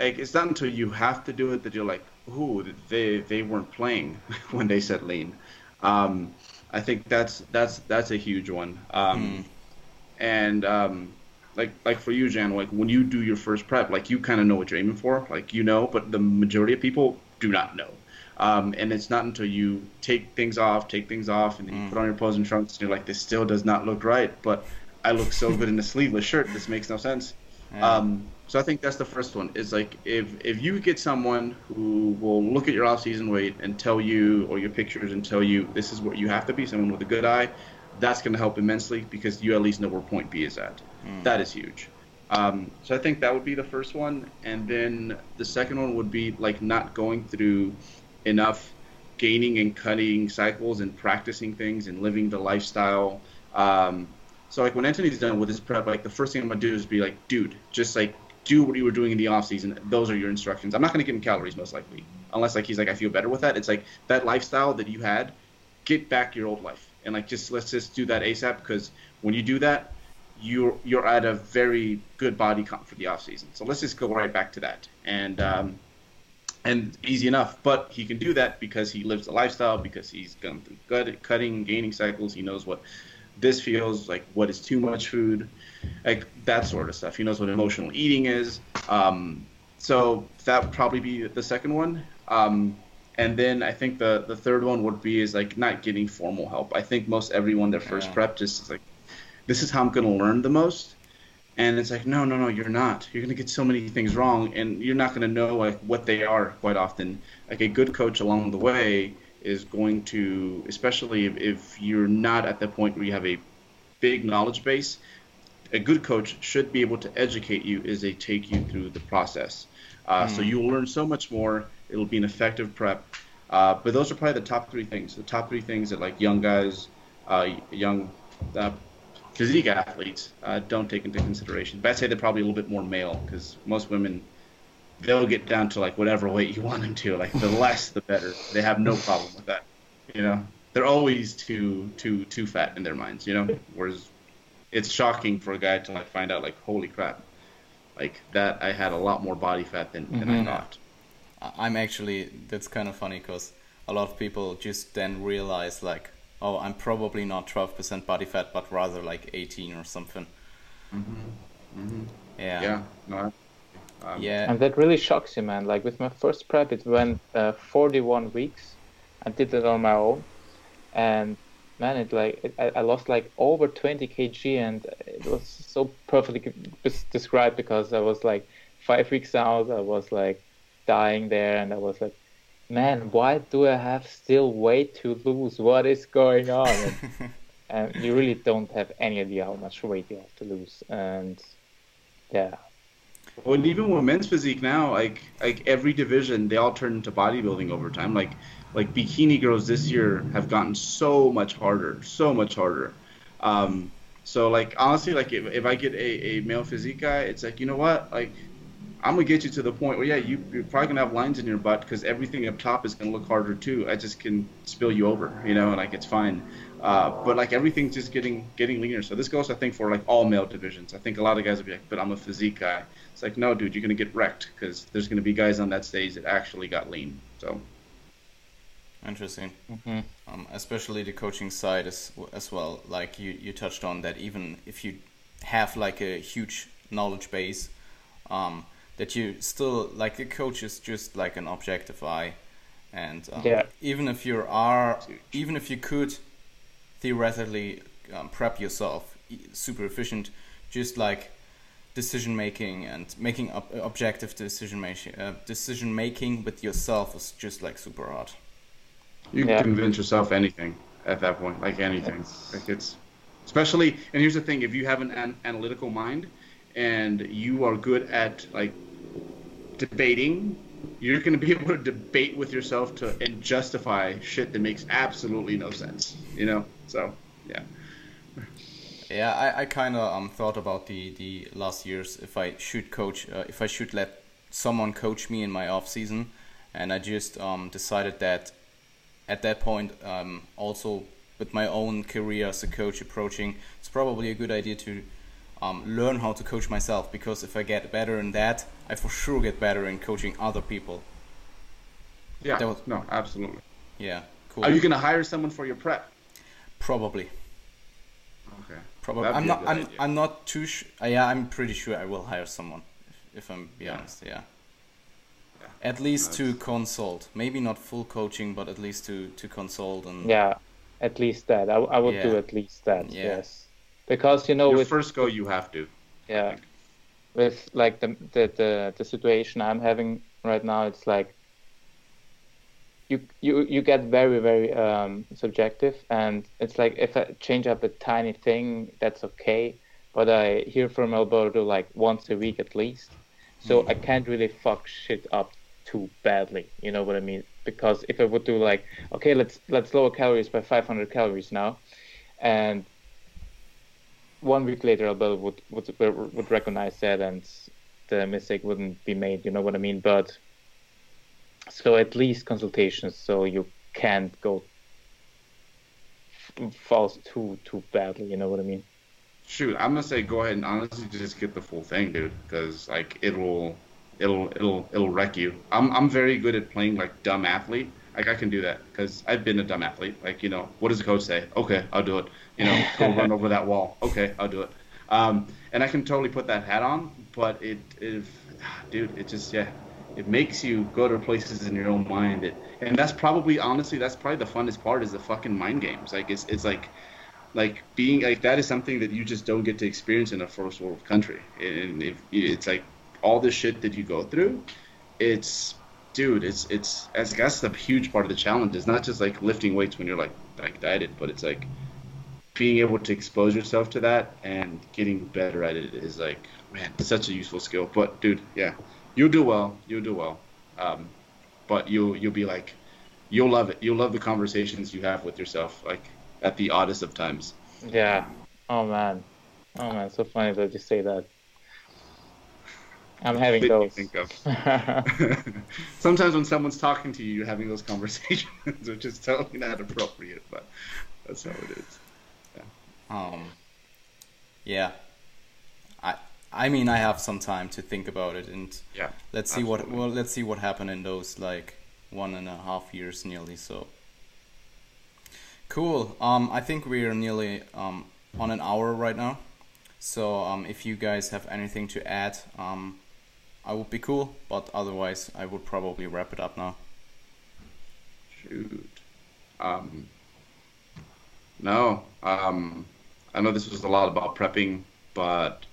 like it's not until you have to do it that you're like, ooh, they they weren't playing when they said lean. Um, I think that's that's that's a huge one. Um, mm. And um, like like for you, Jan, like when you do your first prep, like you kind of know what you're aiming for, like you know, but the majority of people do not know. Um, and it's not until you take things off, take things off, and then you mm. put on your posing trunks, and you're like, this still does not look right, but I look so good in a sleeveless shirt. This makes no sense. Yeah. Um, so I think that's the first one. Is like if if you get someone who will look at your off-season weight and tell you, or your pictures and tell you this is what you have to be, someone with a good eye, that's going to help immensely because you at least know where point B is at. Mm. That is huge. Um, so I think that would be the first one, and then the second one would be like not going through enough gaining and cutting cycles and practicing things and living the lifestyle. Um, so like when Anthony's done with his prep, like the first thing I'm gonna do is be like, dude, just like do what you were doing in the off season. Those are your instructions. I'm not gonna give him calories most likely, unless like he's like I feel better with that. It's like that lifestyle that you had, get back your old life and like just let's just do that ASAP because when you do that, you're you're at a very good body comp for the off season. So let's just go right back to that. And um, and easy enough. But he can do that because he lives a lifestyle, because he's gone through gut, cutting, gaining cycles. He knows what this feels like, what is too much food, like that sort of stuff. He knows what emotional eating is. Um, so that would probably be the second one. Um, And then I think the the third one would be is like not getting formal help. I think most everyone their first Yeah. prep just is like, this is how I'm gonna learn the most. And it's like, no, no, no, you're not. You're gonna get so many things wrong, and you're not gonna know like what they are quite often. Like a good coach along the way is going to, especially if, if you're not at the point where you have a big knowledge base, a good coach should be able to educate you as they take you through the process. Uh, So Mm. you'll learn so much more. It'll be an effective prep. Uh, but those are probably the top three things. The top three things that like young guys, uh, young uh, physique athletes uh, don't take into consideration. But I'd say they're probably a little bit more male because most women they'll get down to like whatever weight you want them to. Like the less, the better. They have no problem with that. You know, they're always too too too fat in their minds. You know, whereas it's shocking for a guy to like find out like holy crap, like that I had a lot more body fat than, than I Mhm. thought. I'm actually that's kind of funny because a lot of people just then realize like, oh, I'm probably not 12% body fat, but rather like 18 or something. Mm-hmm. Yeah. Yeah, no, um, Yeah. And that really shocks you, man. Like with my first prep, it went uh, 41 weeks. I did it on my own, and man, it like it, I, I lost like over 20 kg, and it was so perfectly described because I was like five weeks out. I was like dying there, and I was like, man, why do I have still weight to lose? What is going on? And, and you really don't have any idea how much weight you have to lose, and yeah. Well, and even with men's physique now, like like every division, they all turn into bodybuilding over time. Like like bikini girls this year have gotten so much harder, so much harder. Um, so like honestly, like if, if I get a, a male physique guy, it's like you know what, like I'm gonna get you to the point where yeah, you, you're probably gonna have lines in your butt because everything up top is gonna look harder too. I just can spill you over, you know, and like it's fine. Uh, but like everything's just getting getting leaner. So this goes, I think, for like all male divisions. I think a lot of guys will be like, but I'm a physique guy. It's like, no, dude, you're gonna get wrecked because there's gonna be guys on that stage that actually got lean. So Interesting. Mhm. Um, especially the coaching side as as well. Like you you touched on that even if you have like a huge knowledge base, um, that you still like the coach is just like an objective eye, and um, Yeah. even if you are even if you could theoretically um, prep yourself super efficient, just like decision making and making ob- objective decision making uh, decision making with yourself is just like super hard. you can Yeah. convince yourself anything at that point, like anything. Like it's especially, and here's the thing: if you have an, an analytical mind and you are good at like debating, you're going to be able to debate with yourself to and justify shit that makes absolutely no sense. You know? So yeah. Yeah, I, I kind of um, thought about the, the last years if I should coach, uh, if I should let someone coach me in my off season, and I just um, decided that at that point, um, also with my own career as a coach approaching, it's probably a good idea to um, learn how to coach myself because if I get better in that, I for sure get better in coaching other people. Yeah. That was- no, absolutely. Yeah, cool. Are you going to hire someone for your prep? probably. Okay. Probably. That'd I'm not. I'm. idea. I'm not too. Sh- uh, yeah, I'm pretty sure I will hire someone. If, if I'm be Yeah. honest. Yeah. Yeah. At least to consult. Maybe not full coaching, but at least to to consult and. Yeah, at least that. I, I would do at least that. Yeah. Yes, because you know Your with first go, you have to. yeah, with like the, the the the situation I'm having right now, it's like you you you get very very um, subjective, and it's like if I change up a tiny thing, that's okay, but I hear from Alberto like once a week at least, so I can't really fuck shit up too badly. You know what I mean? Because if I would do like, okay, let's let's lower calories by 500 calories now, and one week later Alberto would would would recognize that and the mistake wouldn't be made. You know what I mean? But so at least consultations, so you can't go f- false too too badly. You know what I mean? Shoot, I'm gonna say go ahead and honestly just get the full thing, dude, because like it'll, it'll, it'll, it'll wreck you. I'm, I'm very good at playing like dumb athlete. Like I can do that because I've been a dumb athlete. Like you know, what does the coach say? Okay, I'll do it. You know, go run over that wall. Okay, I'll do it. Um, and I can totally put that hat on, but it, if, dude, it just yeah, it makes you go to places in your own mind. It, and that's probably honestly that's probably the funnest part is the fucking mind games. Like it's it's like like being like that is something that you just don't get to experience in a first world country. And if it's like all the shit that you go through, it's dude, it's it's as that's a huge part of the challenge. It's not just like lifting weights when you're like like dieted, but it's like being able to expose yourself to that and getting better at it is like man, such a useful skill. But dude, yeah, you'll do well. You'll do well. Um, but you'll you'll be like, you'll love it. You'll love the conversations you have with yourself, like at the oddest of times. Yeah. Oh man. Oh man, so funny that you say that. I'm having those. Think of. Sometimes when someone's talking to you, you're having those conversations, which is totally not appropriate, but that's how it is. Yeah. Um. Yeah. I I mean I have some time to think about it, and yeah. Let's see absolutely. what well let's see what happened in those like one and a half years nearly. So. Cool. Um, I think we're nearly um, on an hour right now. So um, if you guys have anything to add, um, I would be cool, but otherwise I would probably wrap it up now. Shoot. Um, no. Um, I know this was a lot about prepping, but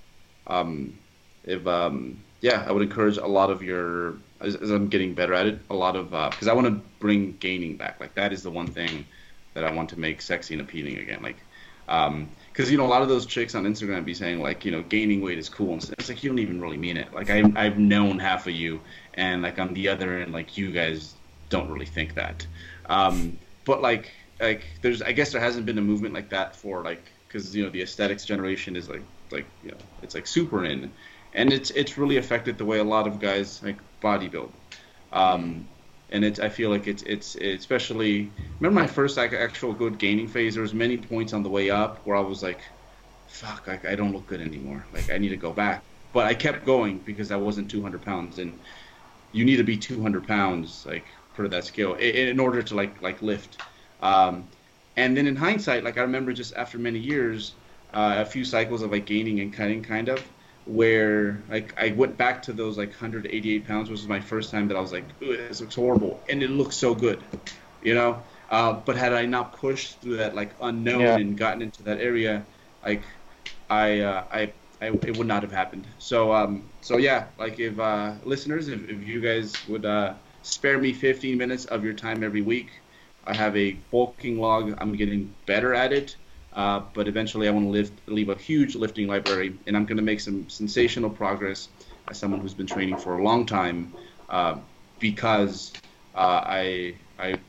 um, if um, yeah, I would encourage a lot of your as, as I'm getting better at it, a lot of because uh, I want to bring gaining back. Like that is the one thing that I want to make sexy and appealing again. Like um, because you know a lot of those chicks on Instagram be saying like you know gaining weight is cool and it's like you don't even really mean it. Like I I've known half of you and like on the other end like you guys don't really think that. Um, but like like there's I guess there hasn't been a movement like that for like because you know the aesthetics generation is like like you know it's like super in and it's it's really affected the way a lot of guys like bodybuild. Um, and it's I feel like it's it's especially remember my first like actual good gaining phase. There was many points on the way up where I was like, fuck, like I don't look good anymore. Like I need to go back. But I kept going because I wasn't 200 pounds, and you need to be 200 pounds like for that skill in, in order to like like lift. Um, and then in hindsight, like I remember just after many years, uh, a few cycles of like gaining and cutting, kind of where like I went back to those like 188 pounds, which was my first time that I was like, this looks horrible, and it looks so good, you know. Uh, but had I not pushed through that like unknown yeah. and gotten into that area, like I, uh, I, I, it would not have happened. So, um, so yeah, like if uh, listeners, if, if you guys would uh, spare me 15 minutes of your time every week, I have a bulking log. I'm getting better at it. Uh, but eventually, I want to live, leave a huge lifting library, and I'm going to make some sensational progress as someone who's been training for a long time, uh, because uh, I I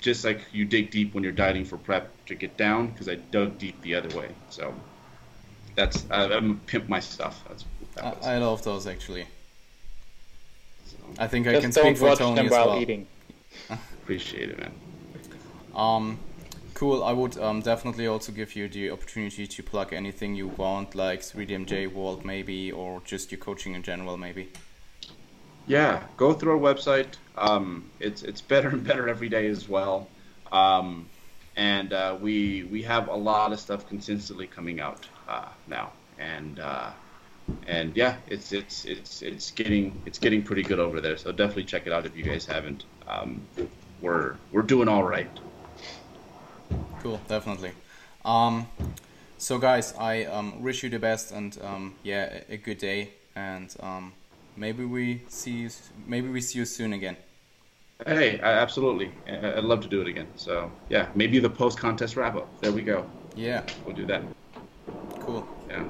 just like you dig deep when you're dieting for prep to get down, because I dug deep the other way. So that's I, am pimp my stuff. That's that I, I, love those actually. So, I think I can speak for Tony as well. Eating. Appreciate it, man. Um, Cool. I would um, definitely also give you the opportunity to plug anything you want, like 3DMJ World maybe, or just your coaching in general maybe. Yeah, go through our website. Um, it's it's better and better every day as well, um, and uh, we we have a lot of stuff consistently coming out uh, now, and uh, and yeah, it's it's it's it's getting it's getting pretty good over there. So definitely check it out if you guys haven't. Um, we're we're doing all right. Cool, definitely. Um, so guys, I um, wish you the best and um, yeah, a, a, good day, and um, maybe we see you, maybe we see you soon again. Hey, absolutely. I'd love to do it again. So yeah, maybe the post contest wrap up. There we go. Yeah, we'll do that. Cool. Yeah.